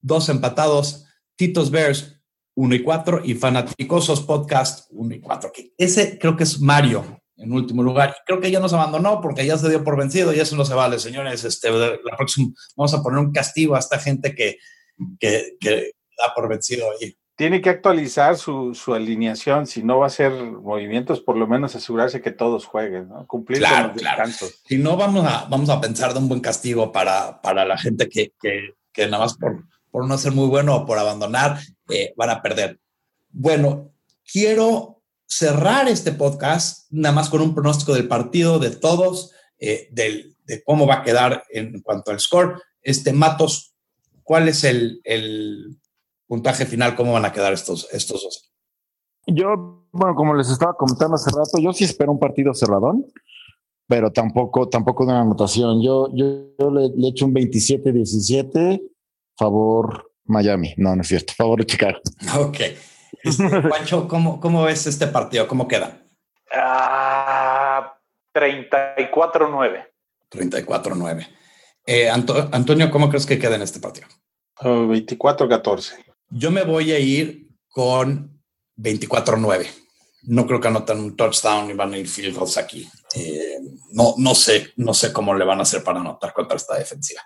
[SPEAKER 2] dos empatados, Titos Bears 1 y 4 y Fanaticosos Podcast 1 y 4. Ese creo que es Mario en último lugar. Creo que ya nos abandonó porque ya se dio por vencido y eso no se vale, señores. Este, la próxima, vamos a poner un castigo a esta gente que, que, que da por vencido ahí.
[SPEAKER 4] Tiene que actualizar su, su, alineación, si no va a hacer movimientos, por lo menos asegurarse que todos jueguen, ¿no? Cumplir
[SPEAKER 2] claro, con los claro. Si no, vamos a, vamos a pensar de un buen castigo para, para la gente que, que, que nada más por, por no ser muy bueno o por abandonar, eh, van a perder. Bueno, quiero cerrar este podcast nada más con un pronóstico del partido de todos, eh, del, de cómo va a quedar en cuanto al score. Este, Matos, ¿cuál es el, el puntaje final? ¿Cómo van a quedar estos, estos dos?
[SPEAKER 5] Yo, bueno, como les estaba comentando hace rato, yo sí espero un partido cerradón, pero tampoco, tampoco de una anotación. Yo, yo, yo le, le echo un 27-17 favor Miami. No, no es cierto. Favor Chicago.
[SPEAKER 2] Ok. Este, Juancho, ¿cómo, ¿cómo ves este partido? ¿Cómo queda?
[SPEAKER 6] Uh, 34-9.
[SPEAKER 2] 34-9. Eh, Anto Antonio, ¿cómo crees que queda en este partido?
[SPEAKER 4] Uh, 24-14.
[SPEAKER 2] Yo me voy a ir con 24-9. No creo que anoten un touchdown y van a ir field goals aquí. Eh, no, no sé, no sé cómo le van a hacer para anotar contra esta defensiva.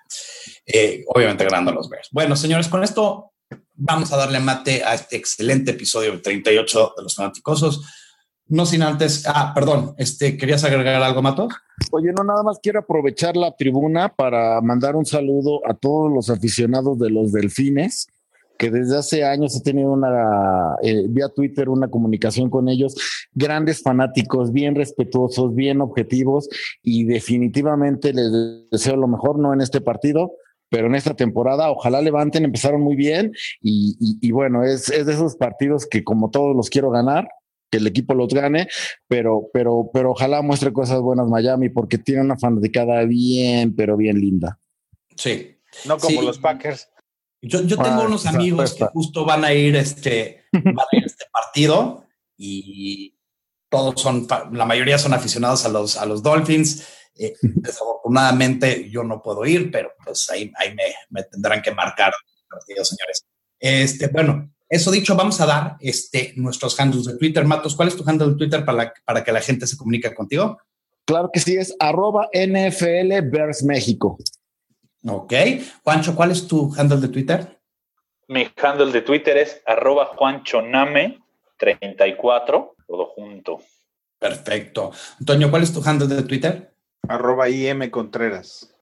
[SPEAKER 2] Eh, obviamente ganando los Bears. Bueno, señores, con esto vamos a darle mate a este excelente episodio 38 de los fanaticosos. No sin antes, ah, perdón, este, ¿querías agregar algo, Mato?
[SPEAKER 5] Oye, no, nada más quiero aprovechar la tribuna para mandar un saludo a todos los aficionados de los delfines, que desde hace años he tenido una, eh, vía Twitter, una comunicación con ellos, grandes fanáticos, bien respetuosos, bien objetivos, y definitivamente les deseo lo mejor, no en este partido, pero en esta temporada ojalá levanten, empezaron muy bien y, y, y bueno, es, es, de esos partidos que como todos los quiero ganar, que el equipo los gane, pero, pero, pero ojalá muestre cosas buenas Miami porque tiene una fanaticada bien, pero bien linda.
[SPEAKER 2] Sí.
[SPEAKER 4] No como
[SPEAKER 2] Sí.
[SPEAKER 4] los Packers.
[SPEAKER 2] Yo, yo tengo
[SPEAKER 5] Ah,
[SPEAKER 2] unos amigos que justo van a ir este, van a ir a este partido y todos son, la mayoría son aficionados a los, a los Dolphins. Eh, desafortunadamente yo no puedo ir, pero pues ahí, ahí me, me tendrán que marcar el partido, señores. Este, bueno, eso dicho, vamos a dar este, nuestros handles de Twitter. Matos, ¿cuál es tu handle de Twitter para, la- para que la gente se comunique contigo?
[SPEAKER 5] Claro que sí, es arroba NFL Bears México.
[SPEAKER 2] Ok. Juancho, ¿cuál es tu handle de Twitter?
[SPEAKER 6] Mi handle de Twitter es arroba juanchoname34, todo junto.
[SPEAKER 2] Perfecto. Antonio, ¿cuál es tu handle de Twitter?
[SPEAKER 4] Arroba IM Contreras.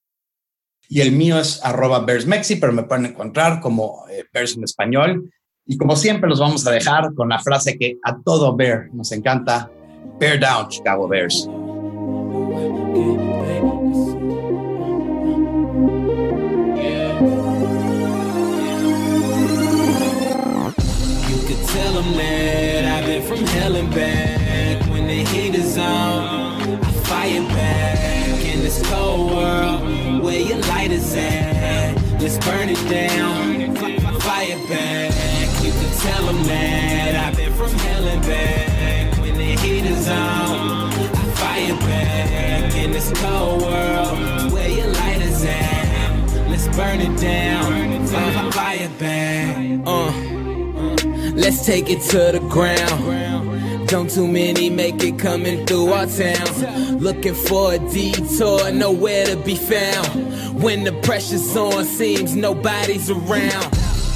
[SPEAKER 2] Y el mío es arroba BearsMexi, pero me pueden encontrar como eh, Bears en español. Y como siempre, los vamos a dejar con la frase que a todo Bear nos encanta: Bear down, Chicago Bears.
[SPEAKER 7] Them that I've been from hell and back. When the heat is on, I fire back in this cold world. Where your light is at, let's burn it down. Fire back. You could tell them that I've been from hell and back. When the heat is on, I fire back in this cold world. Where your light is at, let's burn it down. Fire back. Uh. Let's take it to the ground. Don't too many make it coming through our town. Looking for a detour, nowhere to be found. When the pressure's on, seems nobody's around.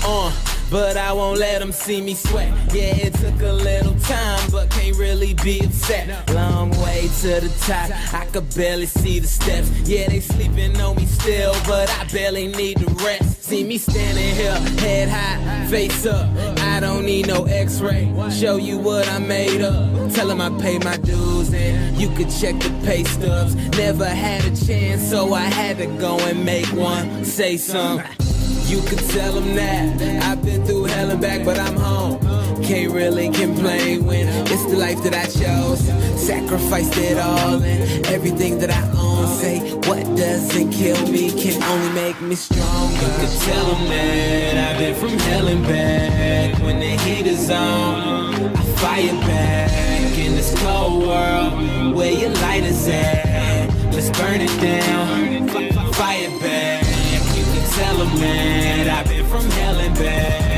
[SPEAKER 7] Uh, but I won't let them see me sweat. Yeah, it took a little time, but can't really be upset. Long way to the top, I could barely see the steps. Yeah, they sleeping on me still, but I barely need the rest. See me standing here, head high, face up. I don't need no x-ray. Show you what I made up. Tell them I pay my dues and you could check the pay stubs. Never had a chance, so I had to go and make one. Say something. You could tell them that I've been through hell and back, but I'm home. Can't really complain when it's the life that I chose. Sacrificed it all and everything that I own. Say what doesn't kill me can only make me stronger. You could tell them that I've been from hell and back. When the heat is on, I fire back in this cold world where your light is at. Let's burn it down. F- f- Fire tell them that I've been from hell and back.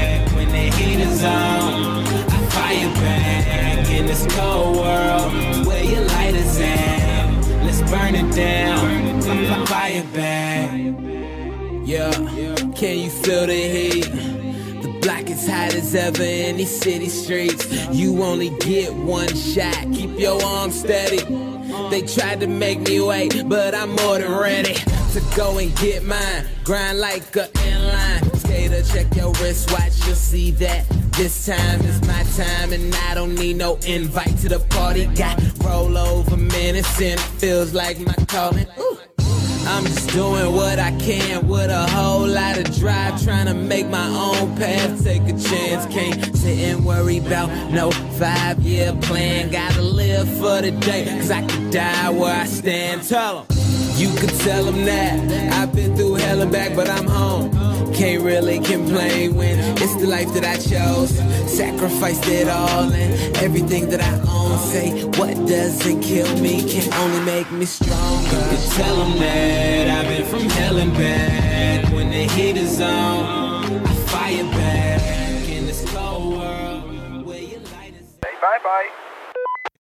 [SPEAKER 7] When the on, I fire back in this cold world. Where your light is at, let's burn it down. I Fire back. Yeah, can you feel the heat? The block is hot as ever in these city streets. You only get one shot, keep your arms steady. They tried to make me wait, but I'm more than ready to go and get mine. Grind like a inline. Skater, check your wristwatch, you'll see that. This time is my time, and I don't need no invite to the party. Got roll over minutes, and it feels like my calling. Ooh. I'm just doing what I can with a whole lot of drive, trying to make my own path, take a chance. Can't sit and worry about no five year plan. Gotta live for the day, cause I could die where I stand. Tell Tell 'em. You could tell them that I've been through hell and back, but I'm home. Can't really complain when it's the life that I chose. Sacrificed it all and everything that I own. Say what doesn't kill me can only make me stronger. You could tell them that I've been from hell and back. When the heat is on, I fire back in this cold world. Where your light is.
[SPEAKER 8] Bye bye.